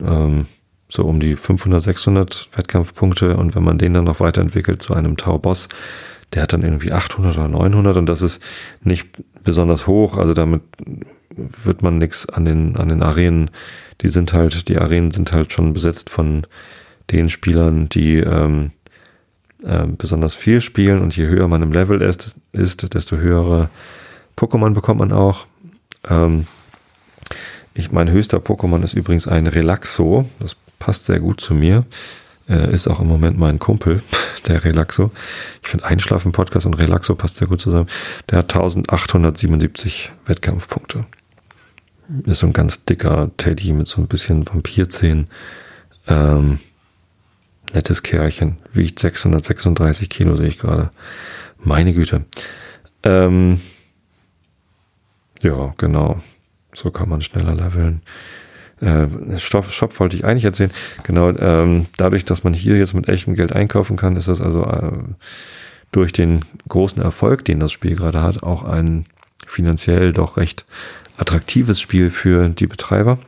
ähm, so um die 500, 600 Wettkampfpunkte und wenn man den dann noch weiterentwickelt zu einem Tau-Boss, der hat dann irgendwie 800 oder 900 und das ist nicht besonders hoch, also damit wird man nichts an den, an den Arenen, die sind halt, die Arenen sind halt schon besetzt von den Spielern, die ähm, äh, besonders viel spielen und je höher man im Level ist, ist desto höhere Pokémon bekommt man auch. Ähm, ich, mein höchster Pokémon ist übrigens ein Relaxo. Das passt sehr gut zu mir. Äh, ist auch im Moment mein Kumpel, der Relaxo. Ich finde Einschlafen-Podcast und Relaxo passt sehr gut zusammen. Der hat 1877 Wettkampfpunkte. Ist so ein ganz dicker Teddy mit so ein bisschen Vampirzähnen. Ähm, nettes Kerlchen. Wiegt 636 Kilo, sehe ich gerade. Meine Güte. Ähm, ja, genau. So kann man schneller leveln. Äh, Shop, Shop wollte ich eigentlich erzählen. Genau, ähm, dadurch, dass man hier jetzt mit echtem Geld einkaufen kann, ist das also äh, durch den großen Erfolg, den das Spiel gerade hat, auch ein finanziell doch recht attraktives Spiel für die Betreiber.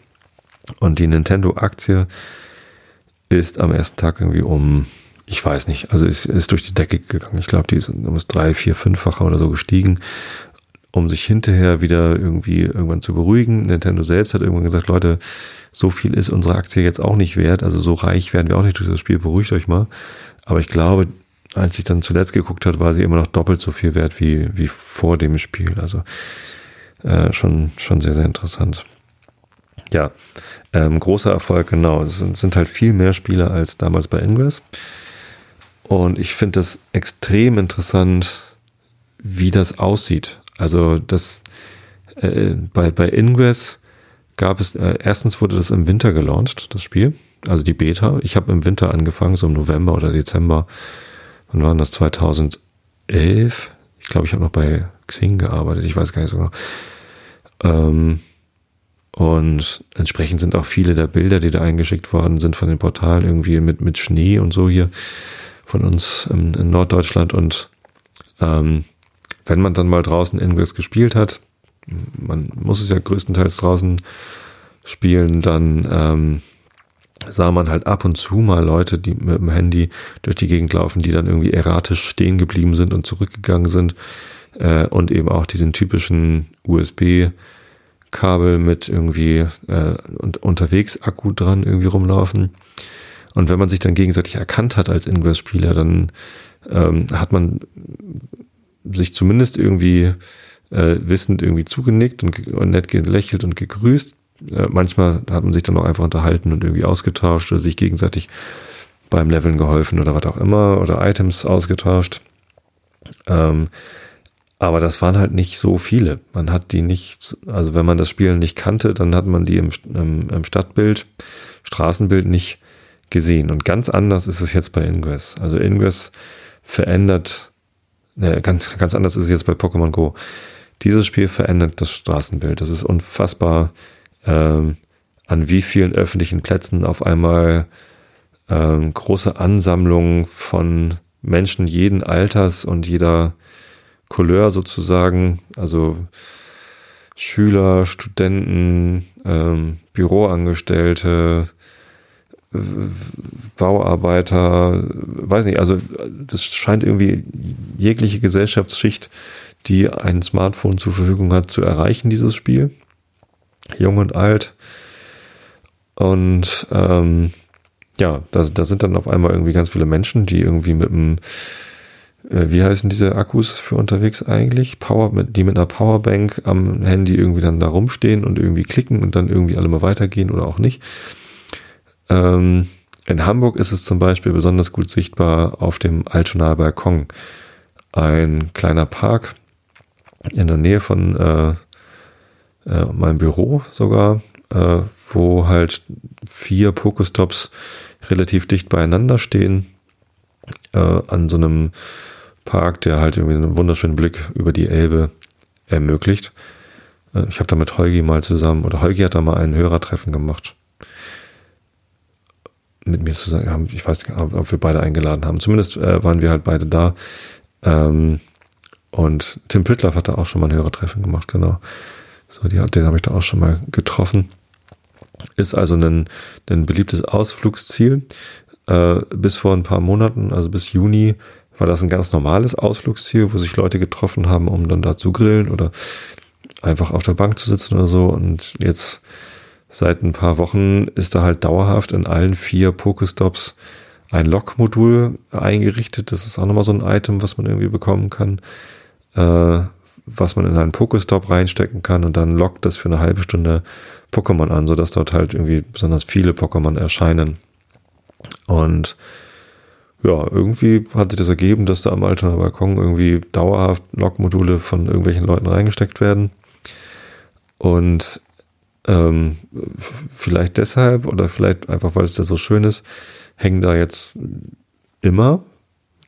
Und die Nintendo-Aktie ist am ersten Tag irgendwie um, ich weiß nicht, also ist, ist durch die Decke gegangen. Ich glaube, die ist um das drei, vier, fünffache oder so gestiegen um sich hinterher wieder irgendwie irgendwann zu beruhigen. Nintendo selbst hat irgendwann gesagt, Leute, so viel ist unsere Aktie jetzt auch nicht wert, also so reich werden wir auch nicht durch das Spiel, beruhigt euch mal. Aber ich glaube, als ich dann zuletzt geguckt hat, war sie immer noch doppelt so viel wert wie, wie vor dem Spiel. Also äh, schon, schon sehr, sehr interessant. Ja, ähm, großer Erfolg, genau. Es sind, sind halt viel mehr Spieler als damals bei Ingress. Und ich finde das extrem interessant, wie das aussieht. Also das äh, bei, bei Ingress gab es, äh, erstens wurde das im Winter gelauncht, das Spiel, also die Beta. Ich habe im Winter angefangen, so im November oder Dezember. Wann war das? 2011? Ich glaube, ich habe noch bei Xing gearbeitet, ich weiß gar nicht so genau. Ähm, und entsprechend sind auch viele der Bilder, die da eingeschickt worden sind von den Portalen, irgendwie mit, mit Schnee und so hier von uns in, in Norddeutschland. Und ähm, wenn man dann mal draußen Ingress gespielt hat, man muss es ja größtenteils draußen spielen, dann ähm, sah man halt ab und zu mal Leute, die mit dem Handy durch die Gegend laufen, die dann irgendwie erratisch stehen geblieben sind und zurückgegangen sind äh, und eben auch diesen typischen USB-Kabel mit irgendwie äh, und unterwegs Akku dran irgendwie rumlaufen. Und wenn man sich dann gegenseitig erkannt hat als Ingress-Spieler, dann ähm, hat man sich zumindest irgendwie äh, wissend irgendwie zugenickt und, und nett gelächelt und gegrüßt. Äh, manchmal hat man sich dann auch einfach unterhalten und irgendwie ausgetauscht oder sich gegenseitig beim Leveln geholfen oder was auch immer oder Items ausgetauscht. Ähm, aber das waren halt nicht so viele. Man hat die nicht, also wenn man das Spiel nicht kannte, dann hat man die im, im, im Stadtbild, Straßenbild nicht gesehen. Und ganz anders ist es jetzt bei Ingress. Also Ingress verändert Ne, ganz, ganz anders ist es jetzt bei Pokémon Go. Dieses Spiel verändert das Straßenbild. Das ist unfassbar, ähm, an wie vielen öffentlichen Plätzen auf einmal ähm, große Ansammlungen von Menschen jeden Alters und jeder Couleur sozusagen, also Schüler, Studenten, ähm, Büroangestellte, Bauarbeiter, weiß nicht, also das scheint irgendwie jegliche Gesellschaftsschicht, die ein Smartphone zur Verfügung hat, zu erreichen, dieses Spiel. Jung und alt. Und ähm, ja, da, da sind dann auf einmal irgendwie ganz viele Menschen, die irgendwie mit einem, äh, wie heißen diese Akkus für unterwegs eigentlich? Power, die mit einer Powerbank am Handy irgendwie dann da rumstehen und irgendwie klicken und dann irgendwie alle mal weitergehen oder auch nicht. Ähm, in Hamburg ist es zum Beispiel besonders gut sichtbar auf dem Altonaer Balkon. Ein kleiner Park in der Nähe von äh, äh, meinem Büro sogar, äh, wo halt vier Pokestops relativ dicht beieinander stehen, äh, an so einem Park, der halt irgendwie einen wunderschönen Blick über die Elbe ermöglicht. Äh, ich habe da mit Holgi mal zusammen, oder Holgi hat da mal ein Hörertreffen gemacht mit mir zusammen. Ich weiß nicht, ob wir beide eingeladen haben. Zumindest äh, waren wir halt beide da. Ähm, Und Tim Pritloff hat da auch schon mal ein Hörertreffen gemacht, genau. So, den habe ich da auch schon mal getroffen. Ist also ein, ein beliebtes Ausflugsziel. Äh, bis vor ein paar Monaten, also bis Juni, war das ein ganz normales Ausflugsziel, wo sich Leute getroffen haben, um dann da zu grillen oder einfach auf der Bank zu sitzen oder so. Und jetzt seit ein paar Wochen ist da halt dauerhaft in allen vier Pokestops ein Log-Modul eingerichtet. Das ist auch nochmal so ein Item, was man irgendwie bekommen kann, äh, was man in einen Pokestop reinstecken kann und dann lockt das für eine halbe Stunde Pokémon an, sodass dort halt irgendwie besonders viele Pokémon erscheinen. Und ja, irgendwie hat sich das ergeben, dass da am Altener Balkon irgendwie dauerhaft Log-Module von irgendwelchen Leuten reingesteckt werden. Und ähm, vielleicht deshalb oder vielleicht einfach, weil es da so schön ist, hängen da jetzt immer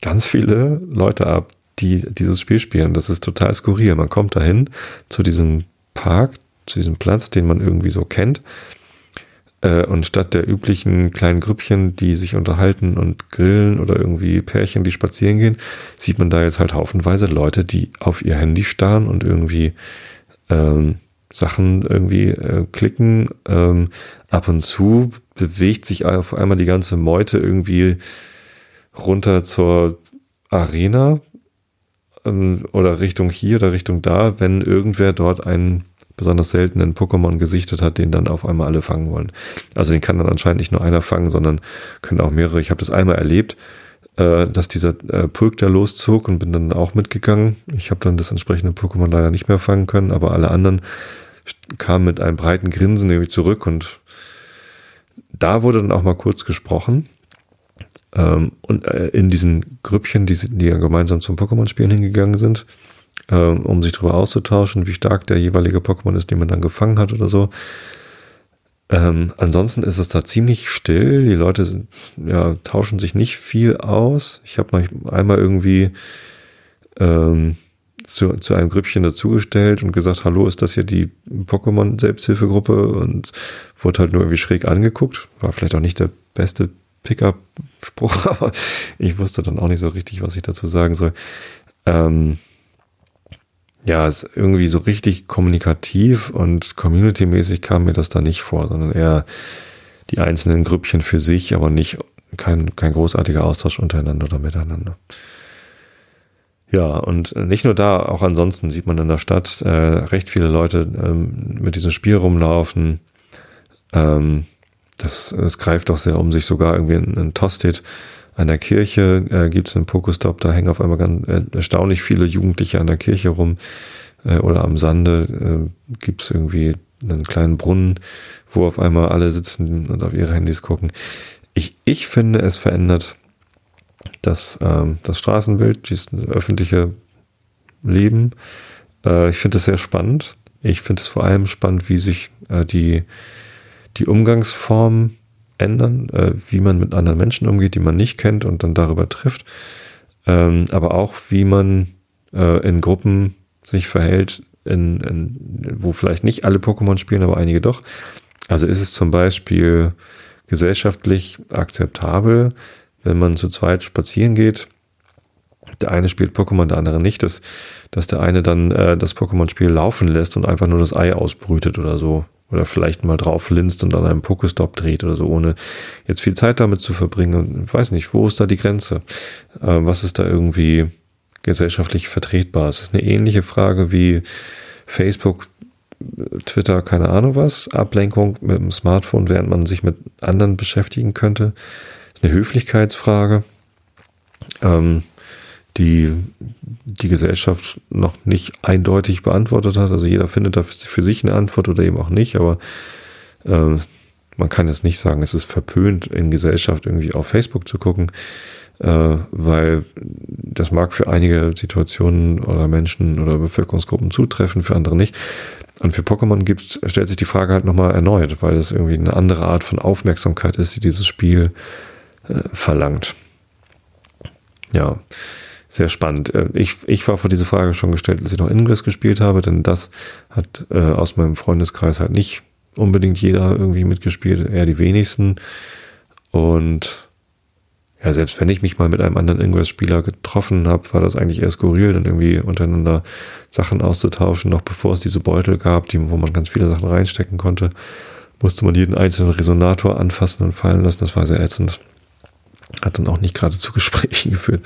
ganz viele Leute ab, die dieses Spiel spielen. Das ist total skurril. Man kommt dahin zu diesem Park, zu diesem Platz, den man irgendwie so kennt. Äh, und statt der üblichen kleinen Grüppchen, die sich unterhalten und grillen oder irgendwie Pärchen, die spazieren gehen, sieht man da jetzt halt haufenweise Leute, die auf ihr Handy starren und irgendwie ähm, Sachen irgendwie äh, klicken. Ähm, ab und zu bewegt sich auf einmal die ganze Meute irgendwie runter zur Arena ähm, oder Richtung hier oder Richtung da, wenn irgendwer dort einen besonders seltenen Pokémon gesichtet hat, den dann auf einmal alle fangen wollen. Also den kann dann anscheinend nicht nur einer fangen, sondern können auch mehrere. Ich habe das einmal erlebt, äh, dass dieser äh, Pulk da loszog und bin dann auch mitgegangen. Ich habe dann das entsprechende Pokémon leider nicht mehr fangen können, aber alle anderen kamen mit einem breiten Grinsen nämlich zurück und da wurde dann auch mal kurz gesprochen. Ähm, und äh, in diesen Grüppchen, die, die ja gemeinsam zum Pokémon-Spielen hingegangen sind, ähm, um sich darüber auszutauschen, wie stark der jeweilige Pokémon ist, den man dann gefangen hat oder so. Ähm, ansonsten ist es da ziemlich still. Die Leute sind, ja, tauschen sich nicht viel aus. Ich habe mal einmal irgendwie ähm, zu, zu einem Grüppchen dazugestellt und gesagt, hallo, ist das hier die Pokémon-Selbsthilfegruppe? Und wurde halt nur irgendwie schräg angeguckt. War vielleicht auch nicht der beste Pickup-Spruch, aber ich wusste dann auch nicht so richtig, was ich dazu sagen soll. Ähm, ja, ist irgendwie so richtig kommunikativ und community-mäßig kam mir das da nicht vor, sondern eher die einzelnen Grüppchen für sich, aber nicht kein, kein großartiger Austausch untereinander oder miteinander. Ja, und nicht nur da, auch ansonsten sieht man in der Stadt äh, recht viele Leute ähm, mit diesem Spiel rumlaufen. Ähm, das, das greift auch sehr um sich, sogar irgendwie in, in Tosted an der Kirche äh, gibt es einen Pokestop, da hängen auf einmal ganz äh, erstaunlich viele Jugendliche an der Kirche rum. Äh, oder am Sande äh, gibt es irgendwie einen kleinen Brunnen, wo auf einmal alle sitzen und auf ihre Handys gucken. Ich, ich finde, es verändert das, ähm, das Straßenbild, dieses öffentliche Leben. Äh, ich finde es sehr spannend. Ich finde es vor allem spannend, wie sich äh, die, die Umgangsform ändern, äh, wie man mit anderen Menschen umgeht, die man nicht kennt und dann darüber trifft. Ähm, aber auch, wie man äh, in Gruppen sich verhält, in, in, wo vielleicht nicht alle Pokémon spielen, aber einige doch. Also ist es zum Beispiel gesellschaftlich akzeptabel, wenn man zu zweit spazieren geht. Der eine spielt Pokémon, der andere nicht, dass, dass der eine dann äh, das Pokémon-Spiel laufen lässt und einfach nur das Ei ausbrütet oder so oder vielleicht mal drauf linst und an einem Pokestop dreht oder so, ohne jetzt viel Zeit damit zu verbringen. Ich weiß nicht, wo ist da die Grenze? Äh, was ist da irgendwie gesellschaftlich vertretbar? Es ist eine ähnliche Frage wie Facebook, Twitter, keine Ahnung was, Ablenkung mit dem Smartphone, während man sich mit anderen beschäftigen könnte. Das ist eine Höflichkeitsfrage. Ähm, die die Gesellschaft noch nicht eindeutig beantwortet hat. Also jeder findet da für sich eine Antwort oder eben auch nicht, aber äh, man kann jetzt nicht sagen, es ist verpönt, in Gesellschaft irgendwie auf Facebook zu gucken, äh, weil das mag für einige Situationen oder Menschen oder Bevölkerungsgruppen zutreffen, für andere nicht. Und für Pokémon gibt, stellt sich die Frage halt nochmal erneut, weil es irgendwie eine andere Art von Aufmerksamkeit ist, die dieses Spiel äh, verlangt. Ja sehr spannend. Äh, ich, ich war vor diese Frage schon gestellt, als ich noch Ingress gespielt habe, denn das hat äh, aus meinem Freundeskreis halt nicht unbedingt jeder irgendwie mitgespielt, eher die wenigsten. Und ja, selbst wenn ich mich mal mit einem anderen Ingress-Spieler getroffen habe, war das eigentlich eher skurril, dann irgendwie untereinander Sachen auszutauschen, noch bevor es diese Beutel gab, die, wo man ganz viele Sachen reinstecken konnte, musste man jeden einzelnen Resonator anfassen und fallen lassen. Das war sehr ätzend. Hat dann auch nicht gerade zu Gesprächen geführt.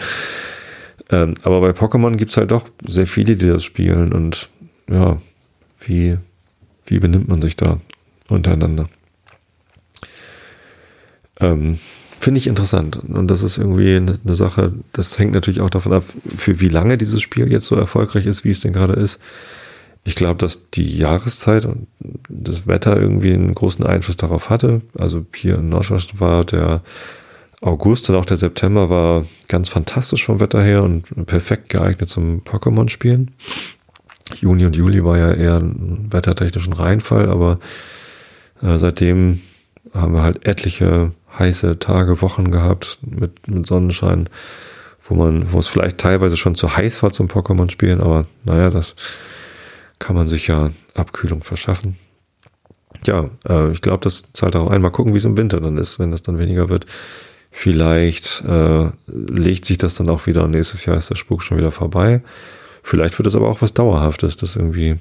Ähm, aber bei Pokémon gibt's halt doch sehr viele, die das spielen und ja, wie, wie benimmt man sich da untereinander? Ähm, Finde ich interessant. Und das ist irgendwie eine, eine, Sache, das hängt natürlich auch davon ab, für wie lange dieses Spiel jetzt so erfolgreich ist, wie es denn gerade ist. Ich glaube, dass die Jahreszeit und das Wetter irgendwie einen großen Einfluss darauf hatte. Also hier in Norddeutschland war der August und auch der September war ganz fantastisch vom Wetter her und perfekt geeignet zum Pokémon-Spielen. Juni und Juli war ja eher ein wettertechnischen Reinfall, aber äh, seitdem haben wir halt etliche heiße Tage, Wochen gehabt mit, mit Sonnenschein, wo man, wo es vielleicht teilweise schon zu heiß war zum Pokémon spielen, aber naja, das kann man sich ja Abkühlung verschaffen. Ja, äh, ich glaube, das zahlt auch ein. Mal gucken, wie es im Winter dann ist, wenn das dann weniger wird. Vielleicht äh, legt sich das dann auch wieder und nächstes Jahr ist der Spuk schon wieder vorbei. Vielleicht wird es aber auch was Dauerhaftes, dass irgendwie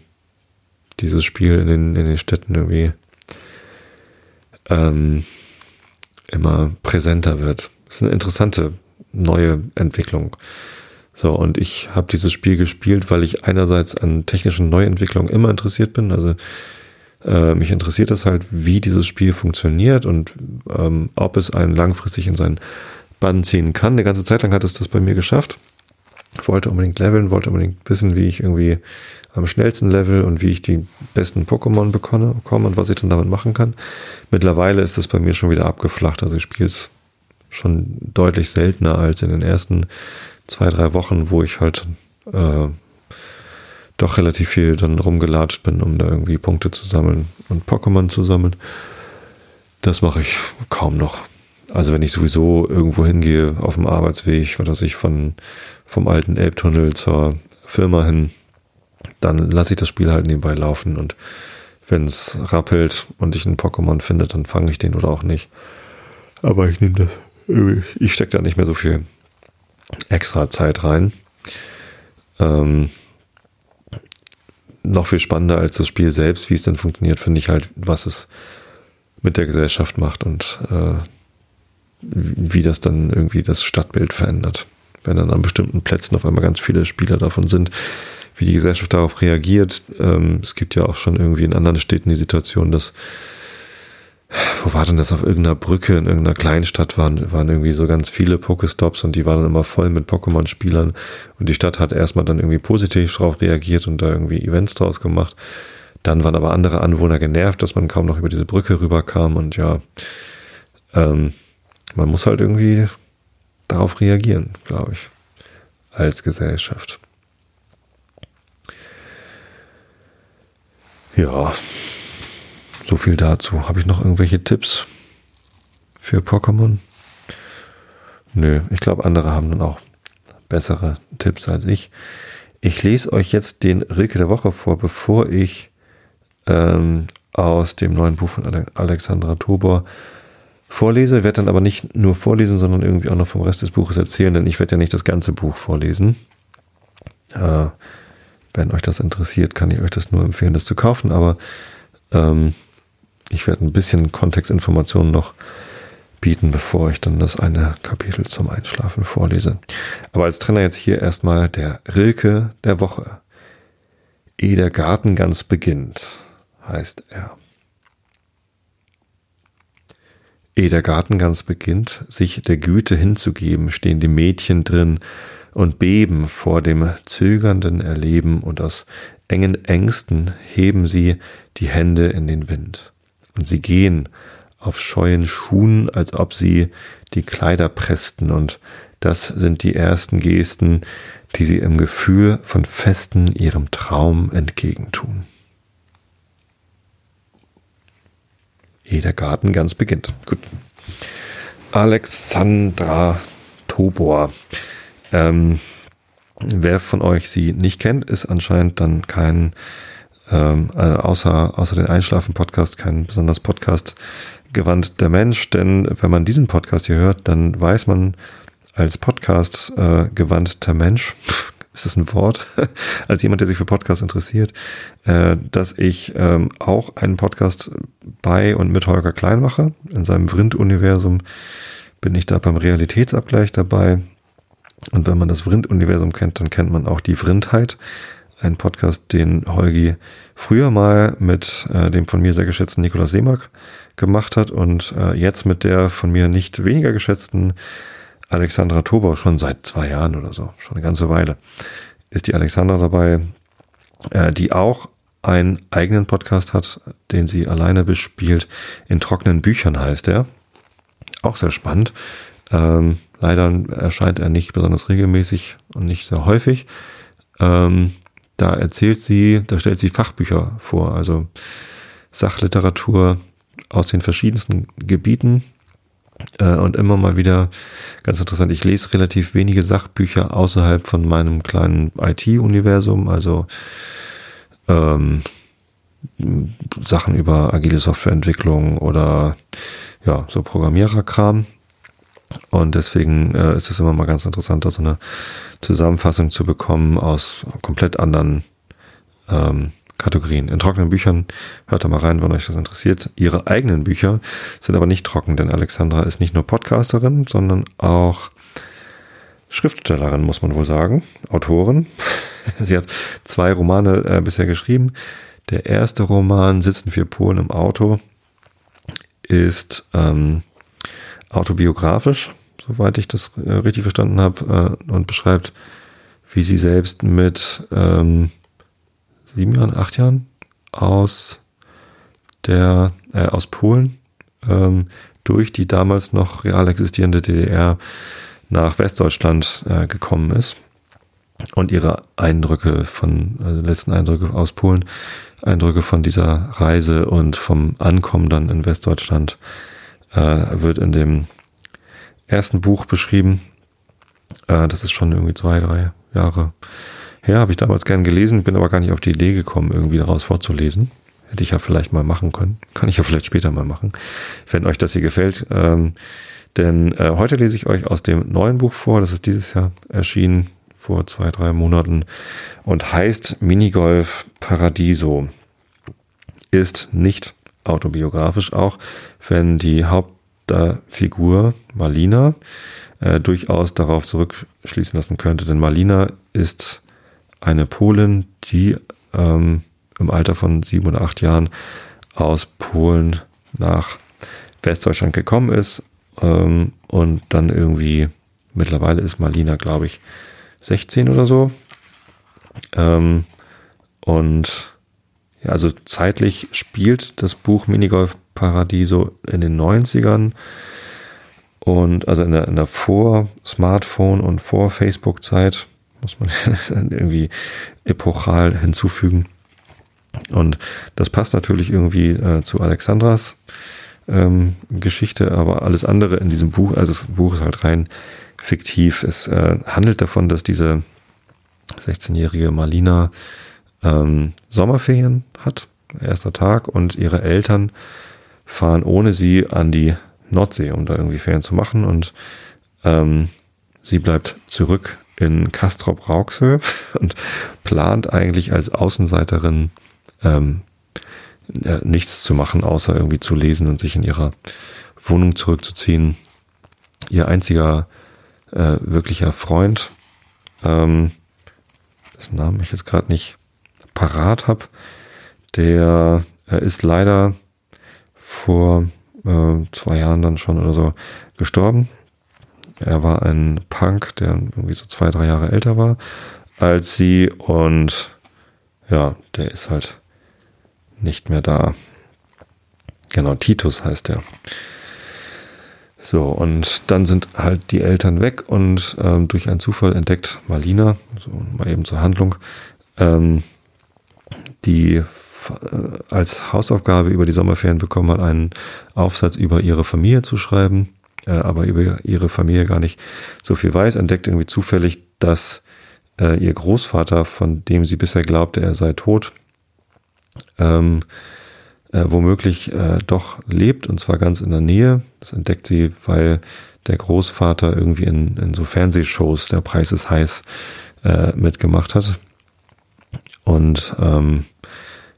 dieses Spiel in den, in den Städten irgendwie ähm, immer präsenter wird. Das ist eine interessante neue Entwicklung. So, und ich habe dieses Spiel gespielt, weil ich einerseits an technischen Neuentwicklungen immer interessiert bin. Also äh, mich interessiert das halt, wie dieses Spiel funktioniert und ähm, ob es einen langfristig in seinen Bann ziehen kann. Eine ganze Zeit lang hat es das bei mir geschafft. Ich wollte unbedingt leveln, wollte unbedingt wissen, wie ich irgendwie am schnellsten Level und wie ich die besten Pokémon bekomme, bekomme und was ich dann damit machen kann. Mittlerweile ist es bei mir schon wieder abgeflacht. Also ich spiele es schon deutlich seltener als in den ersten zwei, drei Wochen, wo ich halt äh, doch relativ viel dann rumgelatscht bin, um da irgendwie Punkte zu sammeln und Pokémon zu sammeln. Das mache ich kaum noch. Also wenn ich sowieso irgendwo hingehe auf dem Arbeitsweg, was weiß ich, von, vom alten Elbtunnel zur Firma hin, dann lasse ich das Spiel halt nebenbei laufen und wenn es rappelt und ich einen Pokémon finde, dann fange ich den oder auch nicht. Aber ich nehme das. Ich stecke da nicht mehr so viel extra Zeit rein. Ähm, noch viel spannender als das Spiel selbst, wie es denn funktioniert, finde ich halt, was es mit der Gesellschaft macht und äh, wie das dann irgendwie das Stadtbild verändert. Wenn dann an bestimmten Plätzen auf einmal ganz viele Spieler davon sind, wie die Gesellschaft darauf reagiert. Ähm, es gibt ja auch schon irgendwie in anderen Städten die Situation, dass wo war denn das auf irgendeiner Brücke in irgendeiner Kleinstadt waren, waren irgendwie so ganz viele Pokestops und die waren dann immer voll mit Pokémon-Spielern und die Stadt hat erstmal dann irgendwie positiv darauf reagiert und da irgendwie Events draus gemacht. Dann waren aber andere Anwohner genervt, dass man kaum noch über diese Brücke rüberkam und ja, ähm, man muss halt irgendwie darauf reagieren, glaube ich, als Gesellschaft. Ja, so viel dazu. Habe ich noch irgendwelche Tipps für Pokémon? Nö, ich glaube, andere haben dann auch bessere Tipps als ich. Ich lese euch jetzt den Rilke der Woche vor, bevor ich ähm, aus dem neuen Buch von Alexandra Tobor vorlese. Ich werde dann aber nicht nur vorlesen, sondern irgendwie auch noch vom Rest des Buches erzählen, denn ich werde ja nicht das ganze Buch vorlesen. Äh, wenn euch das interessiert, kann ich euch das nur empfehlen, das zu kaufen. Aber ähm, ich werde ein bisschen Kontextinformationen noch bieten, bevor ich dann das eine Kapitel zum Einschlafen vorlese. Aber als Trainer jetzt hier erstmal der Rilke der Woche. Ehe der Garten ganz beginnt, heißt er. Ehe der Garten ganz beginnt, sich der Güte hinzugeben, stehen die Mädchen drin, und beben vor dem zögernden Erleben und aus engen Ängsten heben sie die Hände in den Wind. Und sie gehen auf scheuen Schuhen, als ob sie die Kleider pressten, und das sind die ersten Gesten, die sie im Gefühl von Festen ihrem Traum entgegentun. Ehe der Garten ganz beginnt. Gut. Alexandra Tobor ähm, wer von euch sie nicht kennt, ist anscheinend dann kein, ähm, äh, außer, außer den Einschlafen-Podcast, kein besonders Podcast gewandt der Mensch, denn wenn man diesen Podcast hier hört, dann weiß man als Podcast äh, gewandter Mensch, ist das ein Wort, als jemand, der sich für Podcasts interessiert, äh, dass ich ähm, auch einen Podcast bei und mit Holger Klein mache. In seinem Vrind-Universum bin ich da beim Realitätsabgleich dabei. Und wenn man das Vrind-Universum kennt, dann kennt man auch die Vrindheit. Ein Podcast, den Holgi früher mal mit äh, dem von mir sehr geschätzten Nikolaus Seemack gemacht hat und äh, jetzt mit der von mir nicht weniger geschätzten Alexandra Tobau schon seit zwei Jahren oder so, schon eine ganze Weile, ist die Alexandra dabei, äh, die auch einen eigenen Podcast hat, den sie alleine bespielt. In trockenen Büchern heißt er. Auch sehr spannend. Ähm, leider erscheint er nicht besonders regelmäßig und nicht sehr häufig. Ähm, da erzählt sie, da stellt sie Fachbücher vor, also Sachliteratur aus den verschiedensten Gebieten, äh, und immer mal wieder ganz interessant. Ich lese relativ wenige Sachbücher außerhalb von meinem kleinen IT-Universum, also ähm, Sachen über agile Softwareentwicklung oder ja, so Programmiererkram. Und deswegen äh, ist es immer mal ganz interessant, da so eine Zusammenfassung zu bekommen aus komplett anderen ähm, Kategorien. In trockenen Büchern hört da mal rein, wenn euch das interessiert. Ihre eigenen Bücher sind aber nicht trocken, denn Alexandra ist nicht nur Podcasterin, sondern auch Schriftstellerin, muss man wohl sagen, Autorin. Sie hat zwei Romane äh, bisher geschrieben. Der erste Roman, Sitzen vier Polen im Auto, ist ähm, autobiografisch, soweit ich das äh, richtig verstanden habe, äh, und beschreibt, wie sie selbst mit ähm, sieben Jahren, acht Jahren aus der, äh, aus Polen ähm, durch die damals noch real existierende DDR nach Westdeutschland äh, gekommen ist und ihre Eindrücke von, also letzten Eindrücke aus Polen, Eindrücke von dieser Reise und vom Ankommen dann in Westdeutschland äh, wird in dem ersten Buch beschrieben. Äh, das ist schon irgendwie zwei, drei Jahre ja, habe ich damals gern gelesen, bin aber gar nicht auf die Idee gekommen, irgendwie daraus vorzulesen. Hätte ich ja vielleicht mal machen können. Kann ich ja vielleicht später mal machen, wenn euch das hier gefällt. Ähm, denn äh, heute lese ich euch aus dem neuen Buch vor. Das ist dieses Jahr erschienen, vor zwei, drei Monaten. Und heißt Minigolf Paradiso. Ist nicht autobiografisch, auch wenn die Hauptfigur Malina äh, durchaus darauf zurückschließen lassen könnte. Denn Malina ist eine Polin, die ähm, im Alter von sieben oder acht Jahren aus Polen nach Westdeutschland gekommen ist ähm, und dann irgendwie, mittlerweile ist Marlina, glaube ich, 16 oder so. Ähm, und ja, also zeitlich spielt das Buch Minigolf Paradiso in den 90ern und also in der, in der Vor-Smartphone- und Vor-Facebook-Zeit muss man irgendwie epochal hinzufügen. Und das passt natürlich irgendwie äh, zu Alexandras ähm, Geschichte, aber alles andere in diesem Buch, also das Buch ist halt rein fiktiv. Es äh, handelt davon, dass diese 16-jährige Marlina ähm, Sommerferien hat, erster Tag, und ihre Eltern fahren ohne sie an die Nordsee, um da irgendwie Ferien zu machen. Und ähm, sie bleibt zurück in Castrop Rauxel und plant eigentlich als Außenseiterin ähm, äh, nichts zu machen, außer irgendwie zu lesen und sich in ihrer Wohnung zurückzuziehen. Ihr einziger äh, wirklicher Freund, ähm, dessen Namen ich jetzt gerade nicht parat habe, der äh, ist leider vor äh, zwei Jahren dann schon oder so gestorben. Er war ein Punk, der irgendwie so zwei, drei Jahre älter war als sie und ja, der ist halt nicht mehr da. Genau, Titus heißt er. So, und dann sind halt die Eltern weg und ähm, durch einen Zufall entdeckt Marlina, so mal eben zur Handlung, ähm, die als Hausaufgabe über die Sommerferien bekommen hat, einen Aufsatz über ihre Familie zu schreiben äh, aber über ihre Familie gar nicht so viel weiß, entdeckt irgendwie zufällig, dass äh, ihr Großvater, von dem sie bisher glaubte, er sei tot, ähm, äh, womöglich äh, doch lebt und zwar ganz in der Nähe. Das entdeckt sie, weil der Großvater irgendwie in, in so Fernsehshows, der Preis ist heiß, äh, mitgemacht hat. Und ähm,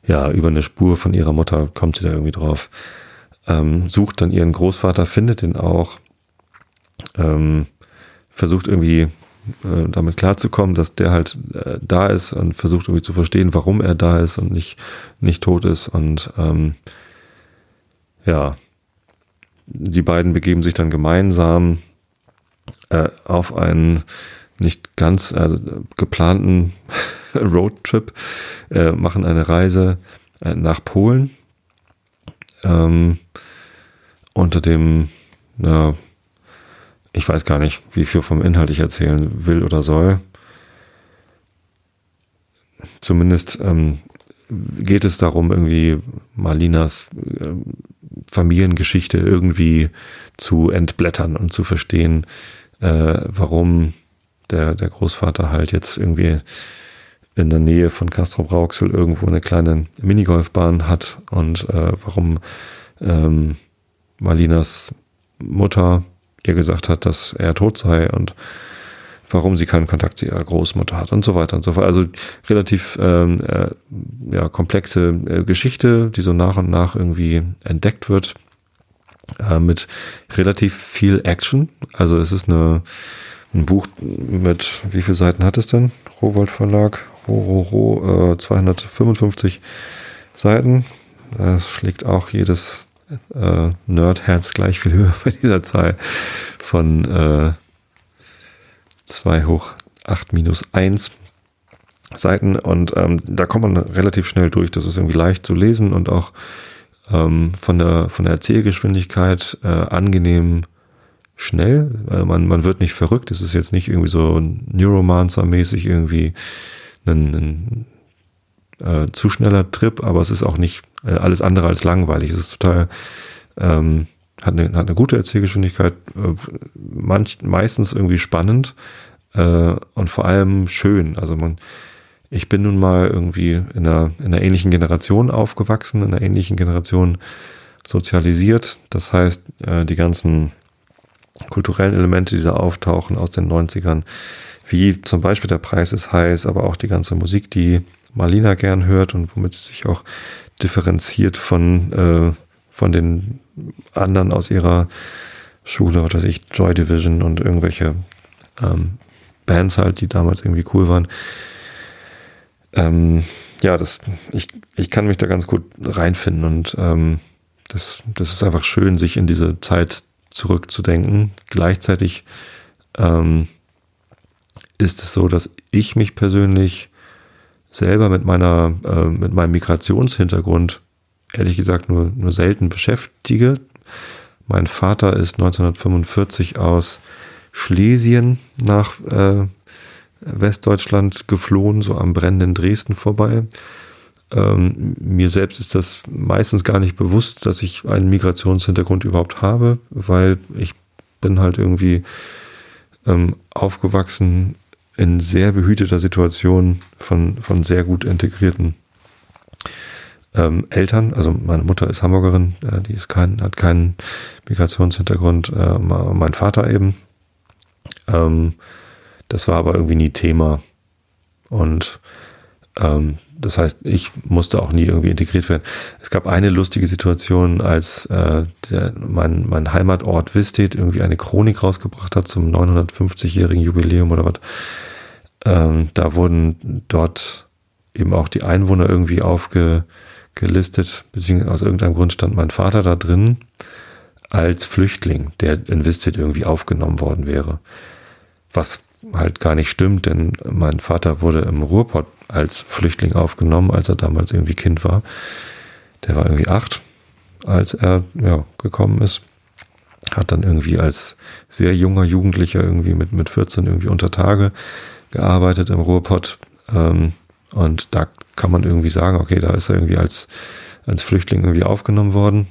ja, über eine Spur von ihrer Mutter kommt sie da irgendwie drauf. Ähm, sucht dann ihren Großvater, findet ihn auch, ähm, versucht irgendwie äh, damit klarzukommen, dass der halt äh, da ist und versucht irgendwie zu verstehen, warum er da ist und nicht, nicht tot ist. Und ähm, ja, die beiden begeben sich dann gemeinsam äh, auf einen nicht ganz also, geplanten Roadtrip, äh, machen eine Reise äh, nach Polen ähm, unter dem, na, ich weiß gar nicht, wie viel vom Inhalt ich erzählen will oder soll. Zumindest ähm, geht es darum, irgendwie Marlinas äh, Familiengeschichte irgendwie zu entblättern und zu verstehen, äh, warum der, der Großvater halt jetzt irgendwie in der Nähe von Castro Brauxel irgendwo eine kleine Minigolfbahn hat und äh, warum ähm, Marlinas Mutter ihr gesagt hat, dass er tot sei und warum sie keinen Kontakt zu ihrer Großmutter hat und so weiter und so fort. Also relativ ähm, äh, ja, komplexe äh, Geschichte, die so nach und nach irgendwie entdeckt wird, äh, mit relativ viel Action. Also es ist eine, ein Buch mit, wie viele Seiten hat es denn? Rowold Verlag, Ro, Ro, Ro, äh, 255 Seiten. Das schlägt auch jedes äh, Nerdherz gleich viel höher bei dieser Zahl von äh, 2 hoch 8 minus 1 Seiten und ähm, da kommt man relativ schnell durch. Das ist irgendwie leicht zu lesen und auch ähm, von, der, von der Erzählgeschwindigkeit äh, angenehm schnell. Äh, man, man wird nicht verrückt. Es ist jetzt nicht irgendwie so Neuromancer-mäßig irgendwie ein, ein äh, zu schneller Trip, aber es ist auch nicht äh, alles andere als langweilig. Es ist total, ähm, hat, eine, hat eine gute Erzählgeschwindigkeit, äh, manch, meistens irgendwie spannend äh, und vor allem schön. Also man, ich bin nun mal irgendwie in einer, in einer ähnlichen Generation aufgewachsen, in einer ähnlichen Generation sozialisiert. Das heißt, äh, die ganzen kulturellen Elemente, die da auftauchen aus den 90ern, wie zum Beispiel der Preis ist heiß, aber auch die ganze Musik, die Marlina gern hört und womit sie sich auch differenziert von, äh, von den anderen aus ihrer Schule, was weiß ich, Joy Division und irgendwelche ähm, Bands halt, die damals irgendwie cool waren. Ähm, ja, das, ich, ich kann mich da ganz gut reinfinden und ähm, das, das ist einfach schön, sich in diese Zeit zurückzudenken. Gleichzeitig ähm, ist es so, dass ich mich persönlich selber mit meiner, äh, mit meinem Migrationshintergrund ehrlich gesagt nur, nur selten beschäftige. Mein Vater ist 1945 aus Schlesien nach äh, Westdeutschland geflohen, so am brennenden Dresden vorbei. Ähm, mir selbst ist das meistens gar nicht bewusst, dass ich einen Migrationshintergrund überhaupt habe, weil ich bin halt irgendwie ähm, aufgewachsen in sehr behüteter Situation von, von sehr gut integrierten ähm, Eltern. Also meine Mutter ist Hamburgerin, äh, die ist kein, hat keinen Migrationshintergrund, äh, mein Vater eben. Ähm, das war aber irgendwie nie Thema. Und ähm, das heißt, ich musste auch nie irgendwie integriert werden. Es gab eine lustige Situation, als äh, der, mein, mein Heimatort Wistedt irgendwie eine Chronik rausgebracht hat zum 950-jährigen Jubiläum oder was. Ähm, da wurden dort eben auch die Einwohner irgendwie aufgelistet, beziehungsweise aus irgendeinem Grund stand mein Vater da drin als Flüchtling, der in Wistedt irgendwie aufgenommen worden wäre. Was halt gar nicht stimmt, denn mein Vater wurde im Ruhrpott als Flüchtling aufgenommen, als er damals irgendwie Kind war. Der war irgendwie acht, als er ja, gekommen ist. Hat dann irgendwie als sehr junger Jugendlicher irgendwie mit, mit 14 irgendwie unter Tage gearbeitet im Ruhrpott. Ähm, und da kann man irgendwie sagen, okay, da ist er irgendwie als, als Flüchtling irgendwie aufgenommen worden.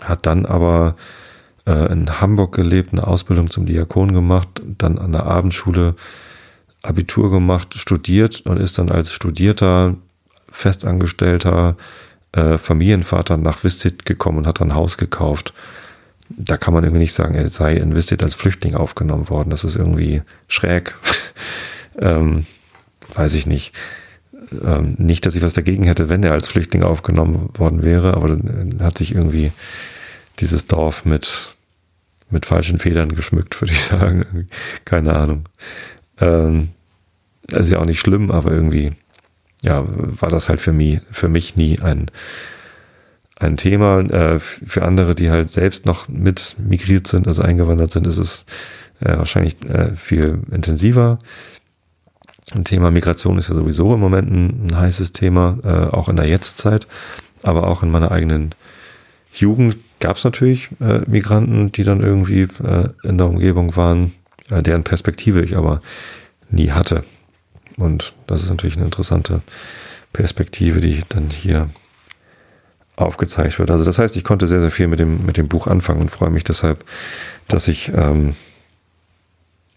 Hat dann aber äh, in Hamburg gelebt, eine Ausbildung zum Diakon gemacht, dann an der Abendschule Abitur gemacht, studiert und ist dann als studierter, festangestellter äh, Familienvater nach Vistit gekommen und hat ein Haus gekauft. Da kann man irgendwie nicht sagen, er sei in Vistit als Flüchtling aufgenommen worden. Das ist irgendwie schräg. ähm, weiß ich nicht. Ähm, nicht, dass ich was dagegen hätte, wenn er als Flüchtling aufgenommen worden wäre, aber dann hat sich irgendwie dieses Dorf mit, mit falschen Federn geschmückt, würde ich sagen. Keine Ahnung. Ähm, ist ja auch nicht schlimm, aber irgendwie, ja, war das halt für mich, für mich nie ein, ein Thema. Äh, für andere, die halt selbst noch mit migriert sind, also eingewandert sind, ist es äh, wahrscheinlich äh, viel intensiver. Ein Thema Migration ist ja sowieso im Moment ein, ein heißes Thema, äh, auch in der Jetztzeit, aber auch in meiner eigenen Jugend gab es natürlich äh, Migranten, die dann irgendwie äh, in der Umgebung waren, deren Perspektive ich aber nie hatte. Und das ist natürlich eine interessante Perspektive, die dann hier aufgezeigt wird. Also das heißt, ich konnte sehr, sehr viel mit dem, mit dem Buch anfangen und freue mich deshalb, dass ich ähm,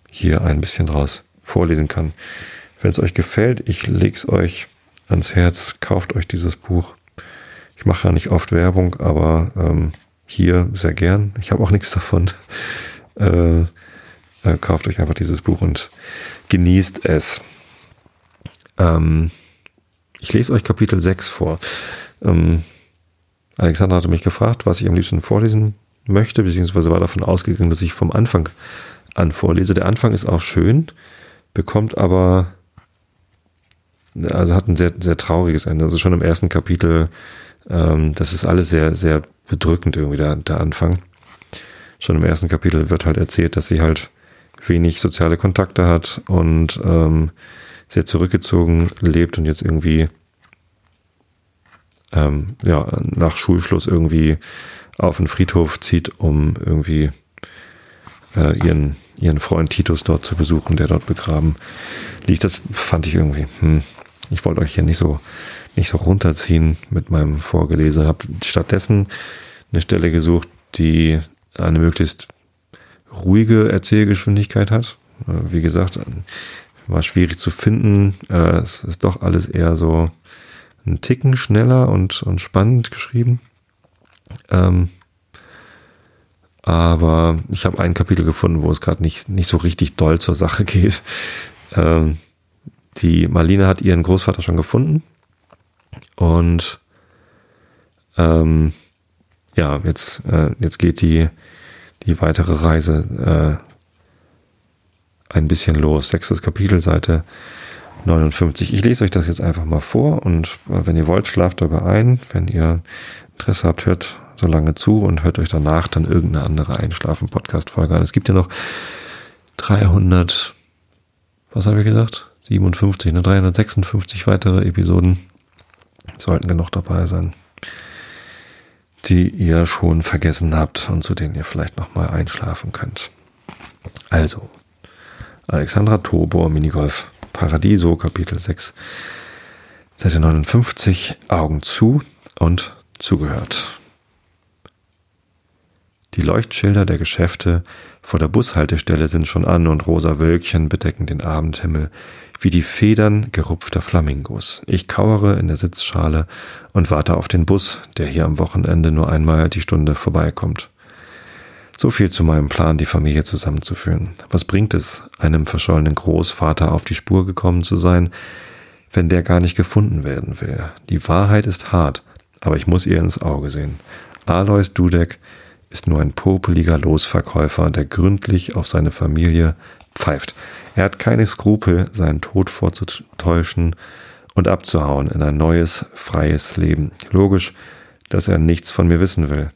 hier ein bisschen draus vorlesen kann. Wenn es euch gefällt, ich lege es euch ans Herz, kauft euch dieses Buch. Ich mache ja nicht oft Werbung, aber ähm, hier sehr gern. Ich habe auch nichts davon. Äh, äh, kauft euch einfach dieses Buch und genießt es. Ähm, ich lese euch Kapitel 6 vor. Ähm, Alexander hatte mich gefragt, was ich am liebsten vorlesen möchte, beziehungsweise war davon ausgegangen, dass ich vom Anfang an vorlese. Der Anfang ist auch schön, bekommt aber, also hat ein sehr, sehr trauriges Ende. Also schon im ersten Kapitel, ähm, das ist alles sehr, sehr bedrückend irgendwie, der, der Anfang. Schon im ersten Kapitel wird halt erzählt, dass sie halt wenig soziale Kontakte hat und ähm, sehr zurückgezogen lebt und jetzt irgendwie ähm, ja, nach Schulschluss irgendwie auf den Friedhof zieht, um irgendwie äh, ihren, ihren Freund Titus dort zu besuchen, der dort begraben liegt. Das fand ich irgendwie, hm, ich wollte euch hier nicht so, nicht so runterziehen mit meinem Vorgelesen. Habe stattdessen eine Stelle gesucht, die eine möglichst ruhige Erzählgeschwindigkeit hat. Äh, wie gesagt, war schwierig zu finden. Äh, es ist doch alles eher so ein Ticken schneller und, und spannend geschrieben. Ähm, aber ich habe ein Kapitel gefunden, wo es gerade nicht, nicht so richtig doll zur Sache geht. Ähm, die Marlene hat ihren Großvater schon gefunden. Und ähm, ja, jetzt, äh, jetzt geht die, die weitere Reise äh, ein bisschen los. Sechstes Kapitel, Seite 59. Ich lese euch das jetzt einfach mal vor und äh, wenn ihr wollt, schlaft dabei ein. Wenn ihr Interesse habt, hört so lange zu und hört euch danach dann irgendeine andere Einschlafen-Podcast-Folge an. Es gibt ja noch 300, was habe ich gesagt? 57, ne? 356 weitere Episoden sollten genug dabei sein die ihr schon vergessen habt und zu denen ihr vielleicht nochmal einschlafen könnt. Also, Alexandra Tobor, Minigolf Paradiso, Kapitel 6, Seite 59, Augen zu und zugehört. Die Leuchtschilder der Geschäfte vor der Bushaltestelle sind schon an und rosa Wölkchen bedecken den Abendhimmel wie die Federn gerupfter Flamingos. Ich kauere in der Sitzschale und warte auf den Bus, der hier am Wochenende nur einmal die Stunde vorbeikommt. So viel zu meinem Plan, die Familie zusammenzuführen. Was bringt es, einem verschollenen Großvater auf die Spur gekommen zu sein, wenn der gar nicht gefunden werden will? Die Wahrheit ist hart, aber ich muss ihr ins Auge sehen. Alois Dudek ist nur ein popeliger Losverkäufer, der gründlich auf seine Familie pfeift. Er hat keine Skrupel, seinen Tod vorzutäuschen und abzuhauen in ein neues, freies Leben. Logisch, dass er nichts von mir wissen will.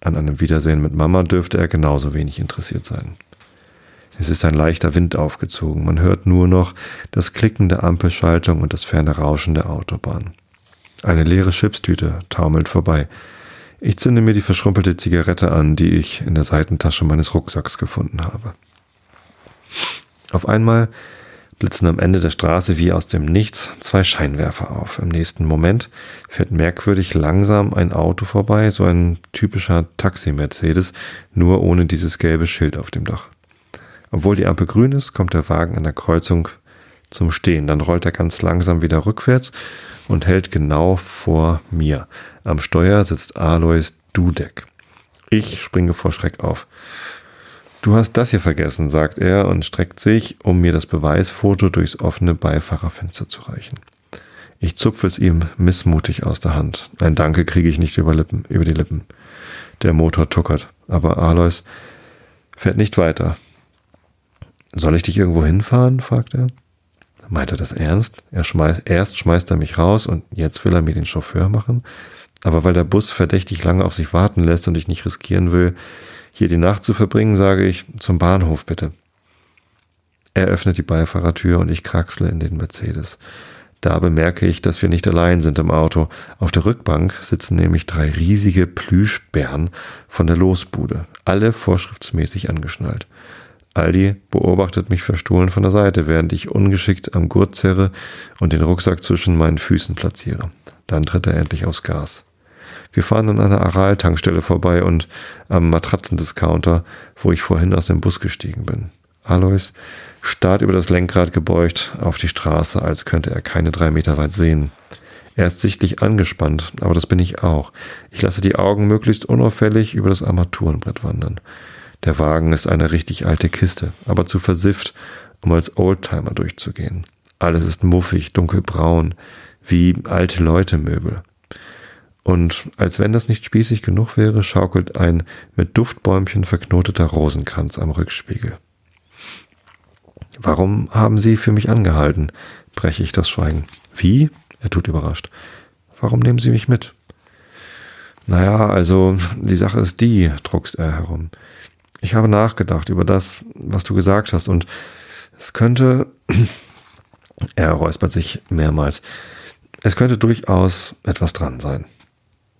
An einem Wiedersehen mit Mama dürfte er genauso wenig interessiert sein. Es ist ein leichter Wind aufgezogen. Man hört nur noch das Klicken der Ampelschaltung und das ferne Rauschen der Autobahn. Eine leere Chipstüte taumelt vorbei. Ich zünde mir die verschrumpelte Zigarette an, die ich in der Seitentasche meines Rucksacks gefunden habe. Auf einmal blitzen am Ende der Straße wie aus dem Nichts zwei Scheinwerfer auf. Im nächsten Moment fährt merkwürdig langsam ein Auto vorbei, so ein typischer Taxi-Mercedes, nur ohne dieses gelbe Schild auf dem Dach. Obwohl die Ampel grün ist, kommt der Wagen an der Kreuzung zum Stehen. Dann rollt er ganz langsam wieder rückwärts und hält genau vor mir. Am Steuer sitzt Alois Dudek. Ich springe vor Schreck auf. Du hast das hier vergessen, sagt er und streckt sich, um mir das Beweisfoto durchs offene Beifahrerfenster zu reichen. Ich zupfe es ihm missmutig aus der Hand. Ein Danke kriege ich nicht über, Lippen, über die Lippen. Der Motor tuckert, aber Alois fährt nicht weiter. Soll ich dich irgendwo hinfahren? fragt er. Meint er das ernst? Er schmeißt, erst schmeißt er mich raus und jetzt will er mir den Chauffeur machen. Aber weil der Bus verdächtig lange auf sich warten lässt und ich nicht riskieren will, hier die Nacht zu verbringen, sage ich, zum Bahnhof bitte. Er öffnet die Beifahrertür und ich kraxle in den Mercedes. Da bemerke ich, dass wir nicht allein sind im Auto. Auf der Rückbank sitzen nämlich drei riesige Plüschbären von der Losbude, alle vorschriftsmäßig angeschnallt. Aldi beobachtet mich verstohlen von der Seite, während ich ungeschickt am Gurt zerre und den Rucksack zwischen meinen Füßen platziere. Dann tritt er endlich aufs Gas. Wir fahren an einer Aral-Tankstelle vorbei und am Matratzendiscounter, wo ich vorhin aus dem Bus gestiegen bin. Alois starrt über das Lenkrad gebeugt auf die Straße, als könnte er keine drei Meter weit sehen. Er ist sichtlich angespannt, aber das bin ich auch. Ich lasse die Augen möglichst unauffällig über das Armaturenbrett wandern. Der Wagen ist eine richtig alte Kiste, aber zu versifft, um als Oldtimer durchzugehen. Alles ist muffig, dunkelbraun, wie alte Leute Möbel. Und als wenn das nicht spießig genug wäre, schaukelt ein mit Duftbäumchen verknoteter Rosenkranz am Rückspiegel. Warum haben Sie für mich angehalten? breche ich das Schweigen. Wie? Er tut überrascht. Warum nehmen Sie mich mit? Naja, also die Sache ist die, druckst er herum. Ich habe nachgedacht über das, was du gesagt hast, und es könnte. er räuspert sich mehrmals. Es könnte durchaus etwas dran sein.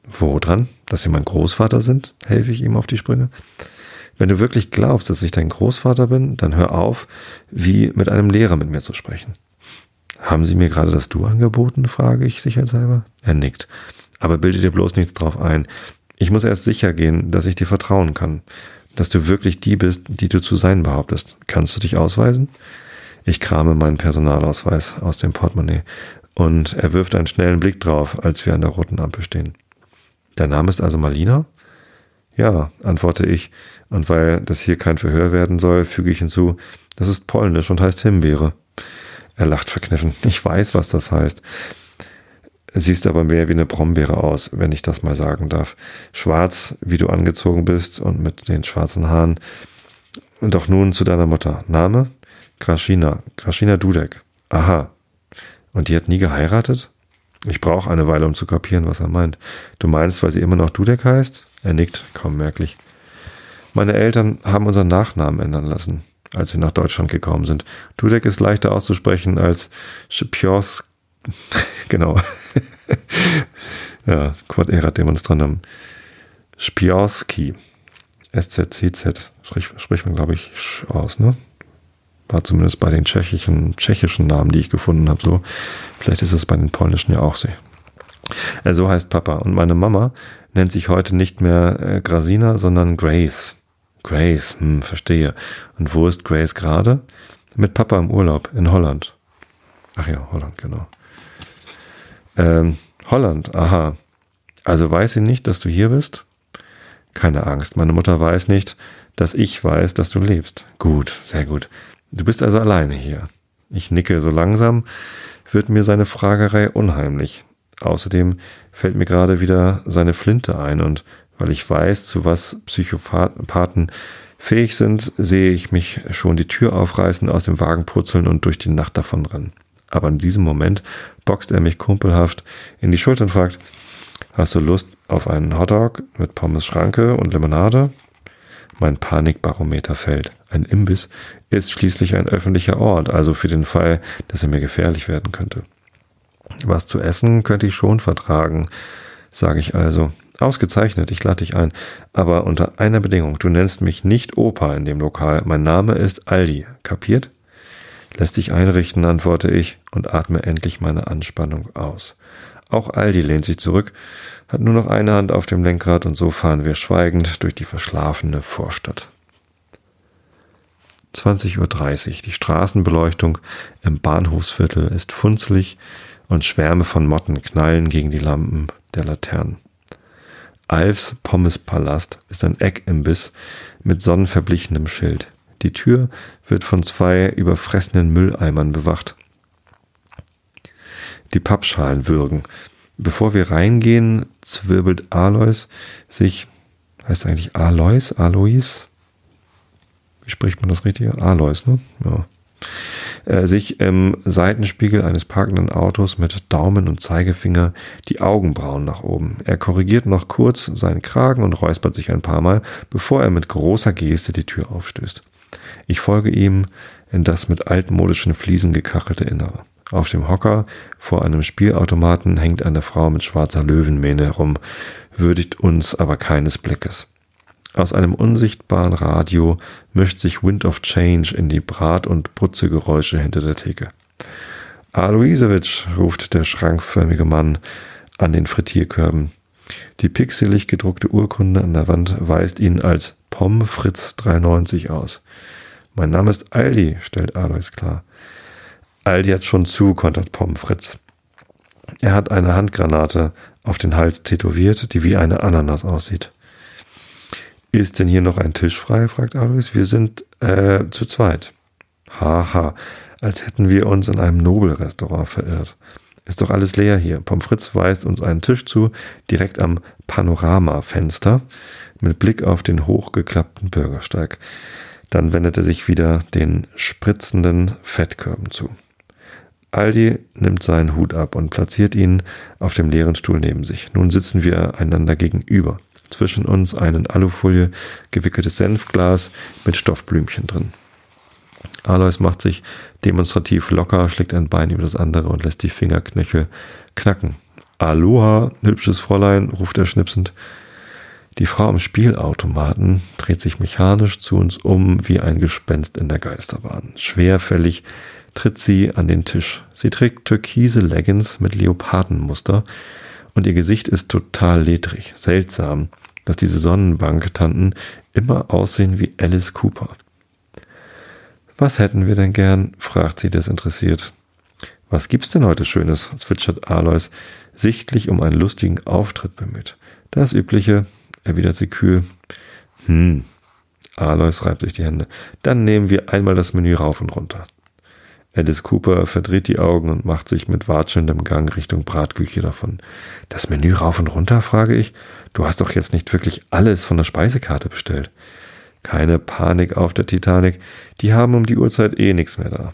Wo dran? Dass Sie mein Großvater sind? Helfe ich ihm auf die Sprünge. Wenn du wirklich glaubst, dass ich dein Großvater bin, dann hör auf, wie mit einem Lehrer mit mir zu sprechen. Haben Sie mir gerade das Du angeboten? frage ich sicherheitshalber. Er nickt. Aber bilde dir bloß nichts drauf ein. Ich muss erst sicher gehen, dass ich dir vertrauen kann. Dass du wirklich die bist, die du zu sein behauptest. Kannst du dich ausweisen? Ich krame meinen Personalausweis aus dem Portemonnaie und er wirft einen schnellen Blick drauf, als wir an der roten Ampel stehen. Dein Name ist also Malina? Ja, antworte ich, und weil das hier kein Verhör werden soll, füge ich hinzu, das ist polnisch und heißt Himbeere. Er lacht verkniffen. Ich weiß, was das heißt. Siehst aber mehr wie eine Brombeere aus, wenn ich das mal sagen darf. Schwarz, wie du angezogen bist und mit den schwarzen Haaren. Doch nun zu deiner Mutter. Name? Kraschina. Kraschina Dudek. Aha. Und die hat nie geheiratet? Ich brauche eine Weile, um zu kapieren, was er meint. Du meinst, weil sie immer noch Dudek heißt? Er nickt, kaum merklich. Meine Eltern haben unseren Nachnamen ändern lassen, als wir nach Deutschland gekommen sind. Dudek ist leichter auszusprechen als Schipjors. genau. ja, Quad Erat Demonstrandum. Spiorski. SZCZ. Spricht man, glaube ich, aus, ne? War zumindest bei den tschechischen, tschechischen Namen, die ich gefunden habe, so. Vielleicht ist es bei den polnischen ja auch so. Äh, so heißt Papa. Und meine Mama nennt sich heute nicht mehr äh, Grasina, sondern Grace. Grace, hm, verstehe. Und wo ist Grace gerade? Mit Papa im Urlaub in Holland. Ach ja, Holland, genau. Ähm, Holland, aha. Also weiß sie nicht, dass du hier bist? Keine Angst, meine Mutter weiß nicht, dass ich weiß, dass du lebst. Gut, sehr gut. Du bist also alleine hier. Ich nicke so langsam, wird mir seine Fragerei unheimlich. Außerdem fällt mir gerade wieder seine Flinte ein und weil ich weiß, zu was Psychopathen fähig sind, sehe ich mich schon die Tür aufreißen, aus dem Wagen purzeln und durch die Nacht davon rennen. Aber in diesem Moment boxt er mich kumpelhaft in die Schulter und fragt, hast du Lust auf einen Hotdog mit Pommes Schranke und Limonade? Mein Panikbarometer fällt. Ein Imbiss ist schließlich ein öffentlicher Ort, also für den Fall, dass er mir gefährlich werden könnte. Was zu essen könnte ich schon vertragen, sage ich also. Ausgezeichnet, ich lade dich ein. Aber unter einer Bedingung. Du nennst mich nicht Opa in dem Lokal. Mein Name ist Aldi. Kapiert? Lässt dich einrichten, antworte ich und atme endlich meine Anspannung aus. Auch Aldi lehnt sich zurück, hat nur noch eine Hand auf dem Lenkrad und so fahren wir schweigend durch die verschlafene Vorstadt. 20.30 Uhr. Die Straßenbeleuchtung im Bahnhofsviertel ist funzelig und Schwärme von Motten knallen gegen die Lampen der Laternen. Alfs Pommespalast ist ein Eckimbiss mit sonnenverblichenem Schild. Die Tür wird von zwei überfressenen Mülleimern bewacht. Die Pappschalen würgen. Bevor wir reingehen, zwirbelt Alois sich, heißt eigentlich Alois, Alois? Wie spricht man das richtig? Alois, ne? Ja äh, sich im Seitenspiegel eines parkenden Autos mit Daumen und Zeigefinger die Augenbrauen nach oben. Er korrigiert noch kurz seinen Kragen und räuspert sich ein paar Mal, bevor er mit großer Geste die Tür aufstößt. Ich folge ihm in das mit altmodischen Fliesen gekachelte Innere. Auf dem Hocker vor einem Spielautomaten hängt eine Frau mit schwarzer Löwenmähne herum, würdigt uns aber keines Blickes. Aus einem unsichtbaren Radio mischt sich Wind of Change in die Brat- und Brutzegeräusche hinter der Theke. Aloisewitsch, ruft der schrankförmige Mann an den Frittierkörben. Die pixelig gedruckte Urkunde an der Wand weist ihn als Pom Fritz 93 aus. Mein Name ist Aldi, stellt Alois klar. Aldi hat schon zu, kontert Pom Fritz. Er hat eine Handgranate auf den Hals tätowiert, die wie eine Ananas aussieht. Ist denn hier noch ein Tisch frei? fragt Alois. Wir sind äh, zu zweit. Haha, als hätten wir uns in einem Nobelrestaurant verirrt. Ist doch alles leer hier. Pommes frites weist uns einen Tisch zu, direkt am Panoramafenster, mit Blick auf den hochgeklappten Bürgersteig. Dann wendet er sich wieder den spritzenden Fettkörben zu. Aldi nimmt seinen Hut ab und platziert ihn auf dem leeren Stuhl neben sich. Nun sitzen wir einander gegenüber zwischen uns ein in Alufolie gewickeltes Senfglas mit Stoffblümchen drin. Alois macht sich demonstrativ locker, schlägt ein Bein über das andere und lässt die Fingerknöchel knacken. Aloha, hübsches Fräulein, ruft er schnipsend. Die Frau am Spielautomaten dreht sich mechanisch zu uns um wie ein Gespenst in der Geisterbahn. Schwerfällig tritt sie an den Tisch. Sie trägt türkise Leggings mit Leopardenmuster und ihr Gesicht ist total ledrig, seltsam, dass diese Sonnenbank-Tanten immer aussehen wie Alice Cooper. Was hätten wir denn gern? fragt sie desinteressiert. Was gibt's denn heute Schönes? zwitschert Alois, sichtlich um einen lustigen Auftritt bemüht. Das Übliche, erwidert sie kühl. Hm. Alois reibt sich die Hände. Dann nehmen wir einmal das Menü rauf und runter. Alice Cooper verdreht die Augen und macht sich mit watschelndem Gang Richtung Bratküche davon. Das Menü rauf und runter, frage ich. Du hast doch jetzt nicht wirklich alles von der Speisekarte bestellt. Keine Panik auf der Titanic, die haben um die Uhrzeit eh nichts mehr da.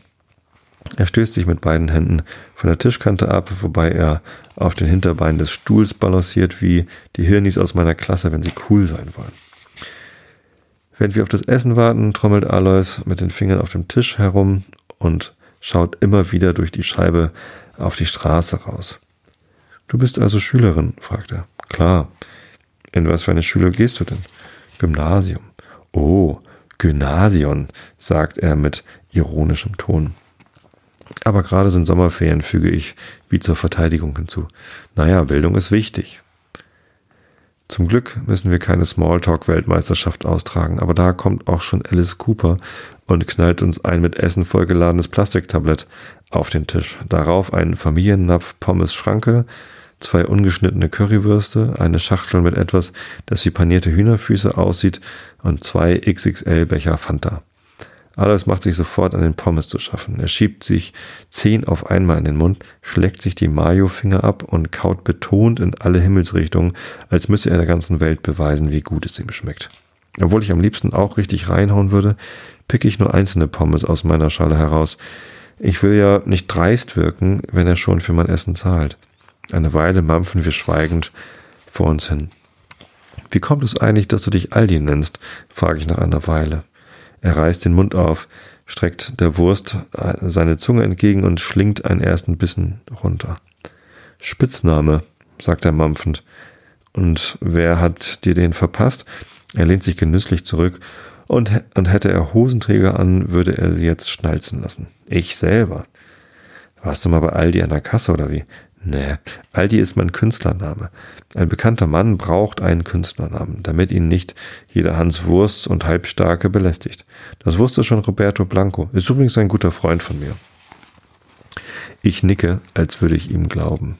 Er stößt sich mit beiden Händen von der Tischkante ab, wobei er auf den Hinterbeinen des Stuhls balanciert, wie die Hirnis aus meiner Klasse, wenn sie cool sein wollen. Während wir auf das Essen warten, trommelt Alois mit den Fingern auf dem Tisch herum und schaut immer wieder durch die Scheibe auf die Straße raus. Du bist also Schülerin? fragt er. Klar. In was für eine Schule gehst du denn? Gymnasium. Oh, Gymnasium, sagt er mit ironischem Ton. Aber gerade sind Sommerferien, füge ich wie zur Verteidigung hinzu. Naja, Bildung ist wichtig. Zum Glück müssen wir keine Smalltalk-Weltmeisterschaft austragen, aber da kommt auch schon Alice Cooper und knallt uns ein mit Essen vollgeladenes Plastiktablett auf den Tisch. Darauf ein Familiennapf Pommes Schranke, zwei ungeschnittene Currywürste, eine Schachtel mit etwas, das wie panierte Hühnerfüße aussieht und zwei XXL Becher Fanta. Alois macht sich sofort an den Pommes zu schaffen. Er schiebt sich zehn auf einmal in den Mund, schlägt sich die Mayo-Finger ab und kaut betont in alle Himmelsrichtungen, als müsse er der ganzen Welt beweisen, wie gut es ihm schmeckt. Obwohl ich am liebsten auch richtig reinhauen würde, picke ich nur einzelne Pommes aus meiner Schale heraus. Ich will ja nicht dreist wirken, wenn er schon für mein Essen zahlt. Eine Weile mampfen wir schweigend vor uns hin. Wie kommt es eigentlich, dass du dich Aldi nennst? frage ich nach einer Weile. Er reißt den Mund auf, streckt der Wurst äh, seine Zunge entgegen und schlingt einen ersten Bissen runter. Spitzname, sagt er mampfend. Und wer hat dir den verpasst? Er lehnt sich genüsslich zurück und, und hätte er Hosenträger an, würde er sie jetzt schnalzen lassen. Ich selber. Warst du mal bei Aldi an der Kasse oder wie? Nee, Aldi ist mein Künstlername. Ein bekannter Mann braucht einen Künstlernamen, damit ihn nicht jeder Hans Wurst und Halbstarke belästigt. Das wusste schon Roberto Blanco, ist übrigens ein guter Freund von mir. Ich nicke, als würde ich ihm glauben.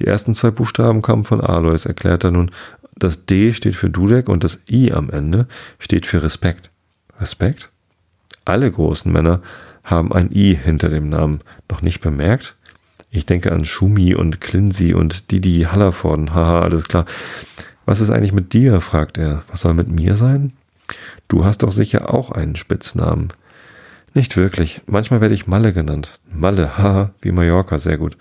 Die ersten zwei Buchstaben kommen von Alois, erklärt er nun. Das D steht für Dudek und das I am Ende steht für Respekt. Respekt? Alle großen Männer haben ein I hinter dem Namen. Noch nicht bemerkt? Ich denke an Schumi und Clincy und Didi Hallervorden. Haha, alles klar. Was ist eigentlich mit dir? fragt er. Was soll mit mir sein? Du hast doch sicher auch einen Spitznamen. Nicht wirklich. Manchmal werde ich Malle genannt. Malle, haha, wie Mallorca, sehr gut.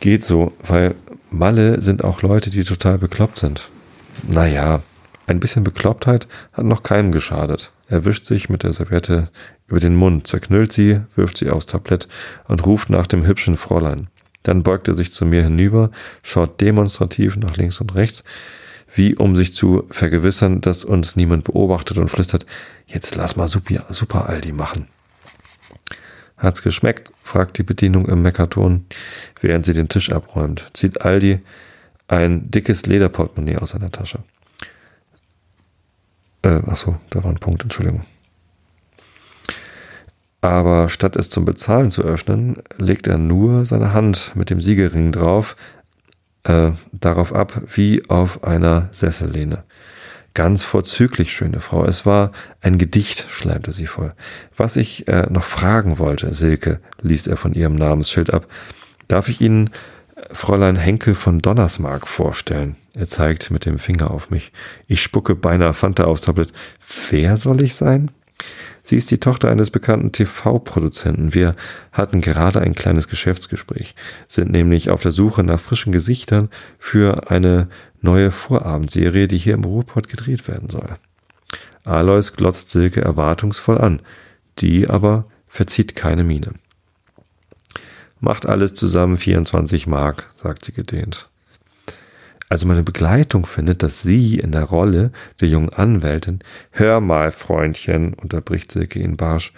Geht so, weil Malle sind auch Leute, die total bekloppt sind. Naja, ein bisschen Beklopptheit hat noch keinem geschadet. Er wischt sich mit der Serviette über den Mund, zerknüllt sie, wirft sie aufs Tablett und ruft nach dem hübschen Fräulein. Dann beugt er sich zu mir hinüber, schaut demonstrativ nach links und rechts, wie um sich zu vergewissern, dass uns niemand beobachtet und flüstert, jetzt lass mal super, super Aldi machen. Hat's geschmeckt? fragt die Bedienung im Meckerton, während sie den Tisch abräumt. Zieht Aldi ein dickes Lederportemonnaie aus seiner Tasche. Äh, achso, da war ein Punkt, Entschuldigung. Aber statt es zum Bezahlen zu öffnen, legt er nur seine Hand mit dem Siegelring drauf, äh, darauf ab, wie auf einer Sessellehne. Ganz vorzüglich, schöne Frau. Es war ein Gedicht, schleimte sie voll. Was ich äh, noch fragen wollte, Silke, liest er von ihrem Namensschild ab. Darf ich Ihnen äh, Fräulein Henkel von Donnersmark vorstellen? Er zeigt mit dem Finger auf mich. Ich spucke beinahe Fanta aufs Tablet. Wer soll ich sein? Sie ist die Tochter eines bekannten TV-Produzenten. Wir hatten gerade ein kleines Geschäftsgespräch, sind nämlich auf der Suche nach frischen Gesichtern für eine neue Vorabendserie, die hier im Ruhrpott gedreht werden soll. Alois glotzt Silke erwartungsvoll an, die aber verzieht keine Miene. Macht alles zusammen 24 Mark, sagt sie gedehnt. Also meine Begleitung findet, dass sie in der Rolle der jungen Anwältin, hör mal, Freundchen, unterbricht Silke ihn barsch,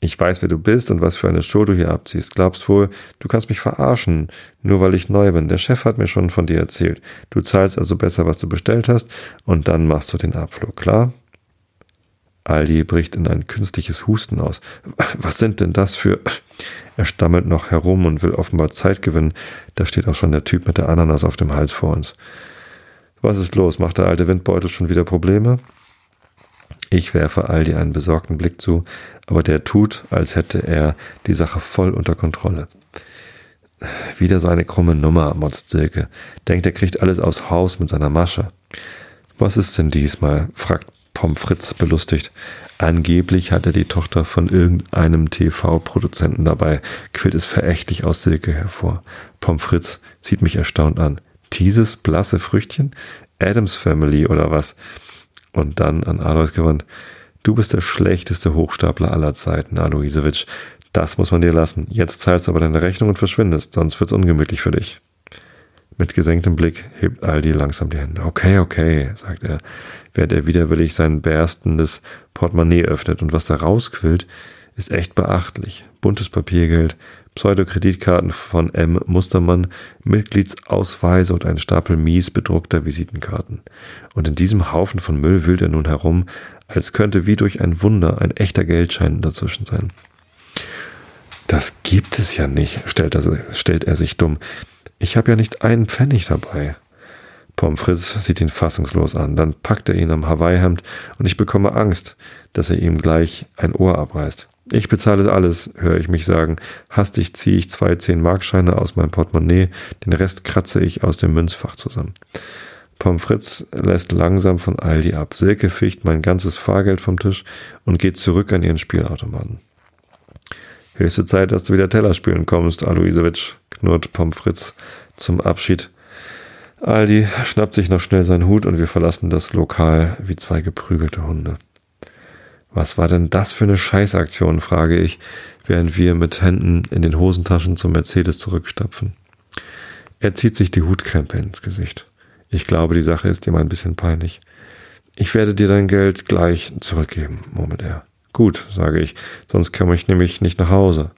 ich weiß, wer du bist und was für eine Show du hier abziehst. Glaubst wohl, du kannst mich verarschen, nur weil ich neu bin. Der Chef hat mir schon von dir erzählt. Du zahlst also besser, was du bestellt hast, und dann machst du den Abflug, klar? Aldi bricht in ein künstliches Husten aus. Was sind denn das für... Er stammelt noch herum und will offenbar Zeit gewinnen. Da steht auch schon der Typ mit der Ananas auf dem Hals vor uns. Was ist los? Macht der alte Windbeutel schon wieder Probleme? Ich werfe Aldi einen besorgten Blick zu, aber der tut, als hätte er die Sache voll unter Kontrolle. Wieder so eine krumme Nummer, motzt Silke. Denkt, er kriegt alles aus Haus mit seiner Masche. Was ist denn diesmal? fragt Pommes Fritz belustigt. Angeblich hat er die Tochter von irgendeinem TV-Produzenten dabei, quillt es verächtlich aus Silke hervor. Pommes Fritz sieht mich erstaunt an. Dieses blasse Früchtchen? Adams Family oder was? Und dann an Alois gewandt. Du bist der schlechteste Hochstapler aller Zeiten, Aloisewitsch. Das muss man dir lassen. Jetzt zahlst du aber deine Rechnung und verschwindest, sonst wird's ungemütlich für dich. Mit gesenktem Blick hebt Aldi langsam die Hände. Okay, okay, sagt er, während er widerwillig sein berstendes Portemonnaie öffnet. Und was da rausquillt, ist echt beachtlich. Buntes Papiergeld, Pseudokreditkarten von M. Mustermann, Mitgliedsausweise und ein Stapel mies bedruckter Visitenkarten. Und in diesem Haufen von Müll wühlt er nun herum, als könnte wie durch ein Wunder ein echter Geldschein dazwischen sein. Das gibt es ja nicht, stellt er, stellt er sich dumm. Ich habe ja nicht einen Pfennig dabei. Pommes Fritz sieht ihn fassungslos an, dann packt er ihn am Hawaii-Hemd und ich bekomme Angst, dass er ihm gleich ein Ohr abreißt. Ich bezahle alles, höre ich mich sagen. Hastig ziehe ich zwei 10-Markscheine aus meinem Portemonnaie, den Rest kratze ich aus dem Münzfach zusammen. Pommes Fritz lässt langsam von Aldi ab. Silke ficht mein ganzes Fahrgeld vom Tisch und geht zurück an ihren Spielautomaten. Höchste Zeit, dass du wieder Teller spielen kommst, Aloisewitsch, knurrt Pommes Fritz zum Abschied. Aldi schnappt sich noch schnell seinen Hut und wir verlassen das Lokal wie zwei geprügelte Hunde. Was war denn das für eine Scheißaktion, frage ich, während wir mit Händen in den Hosentaschen zum Mercedes zurückstapfen. Er zieht sich die Hutkrempe ins Gesicht. Ich glaube, die Sache ist ihm ein bisschen peinlich. Ich werde dir dein Geld gleich zurückgeben, murmelt er. Gut, sage ich, sonst komme ich nämlich nicht nach Hause.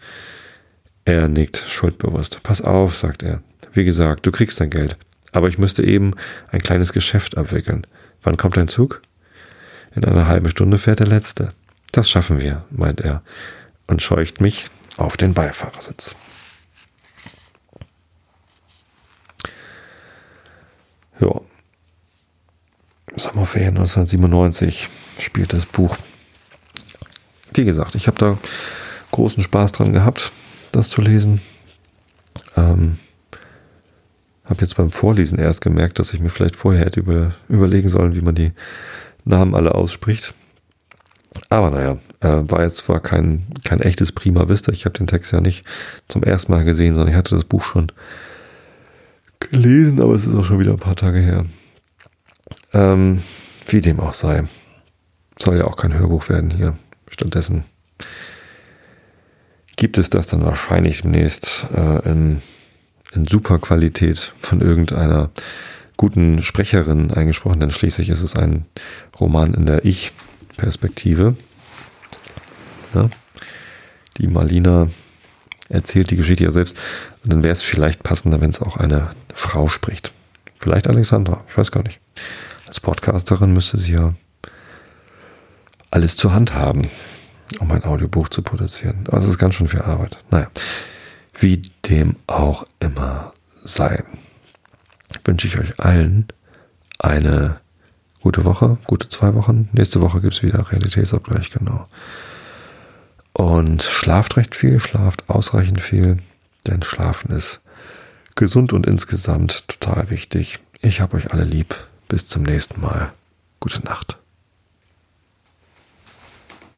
Er nickt schuldbewusst. Pass auf, sagt er. Wie gesagt, du kriegst dein Geld. Aber ich müsste eben ein kleines Geschäft abwickeln. Wann kommt dein Zug? In einer halben Stunde fährt der letzte. Das schaffen wir, meint er und scheucht mich auf den Beifahrersitz. Ja. Sommerferien 1997 spielt das Buch. Wie gesagt, ich habe da großen Spaß dran gehabt, das zu lesen. Ähm, habe jetzt beim Vorlesen erst gemerkt, dass ich mir vielleicht vorher hätte über, überlegen sollen, wie man die Namen alle ausspricht. Aber naja, äh, war jetzt zwar kein, kein echtes Prima Vista. Ich habe den Text ja nicht zum ersten Mal gesehen, sondern ich hatte das Buch schon gelesen, aber es ist auch schon wieder ein paar Tage her. Ähm, wie dem auch sei. Soll ja auch kein Hörbuch werden hier. Stattdessen gibt es das dann wahrscheinlich demnächst äh, in, in super Qualität von irgendeiner guten Sprecherin eingesprochen, denn schließlich ist es ein Roman in der Ich-Perspektive. Ja. Die Marlina erzählt die Geschichte ja selbst. Und dann wäre es vielleicht passender, wenn es auch eine Frau spricht. Vielleicht Alexandra, ich weiß gar nicht. Als Podcasterin müsste sie ja alles zur Hand haben, um ein Audiobuch zu produzieren. Aber es ist ganz schön viel Arbeit. Naja, wie dem auch immer sei, wünsche ich euch allen eine gute Woche, gute zwei Wochen. Nächste Woche gibt es wieder Realitätsabgleich, genau. Und schlaft recht viel, schlaft ausreichend viel, denn Schlafen ist gesund und insgesamt total wichtig. Ich habe euch alle lieb. Bis zum nächsten Mal. Gute Nacht.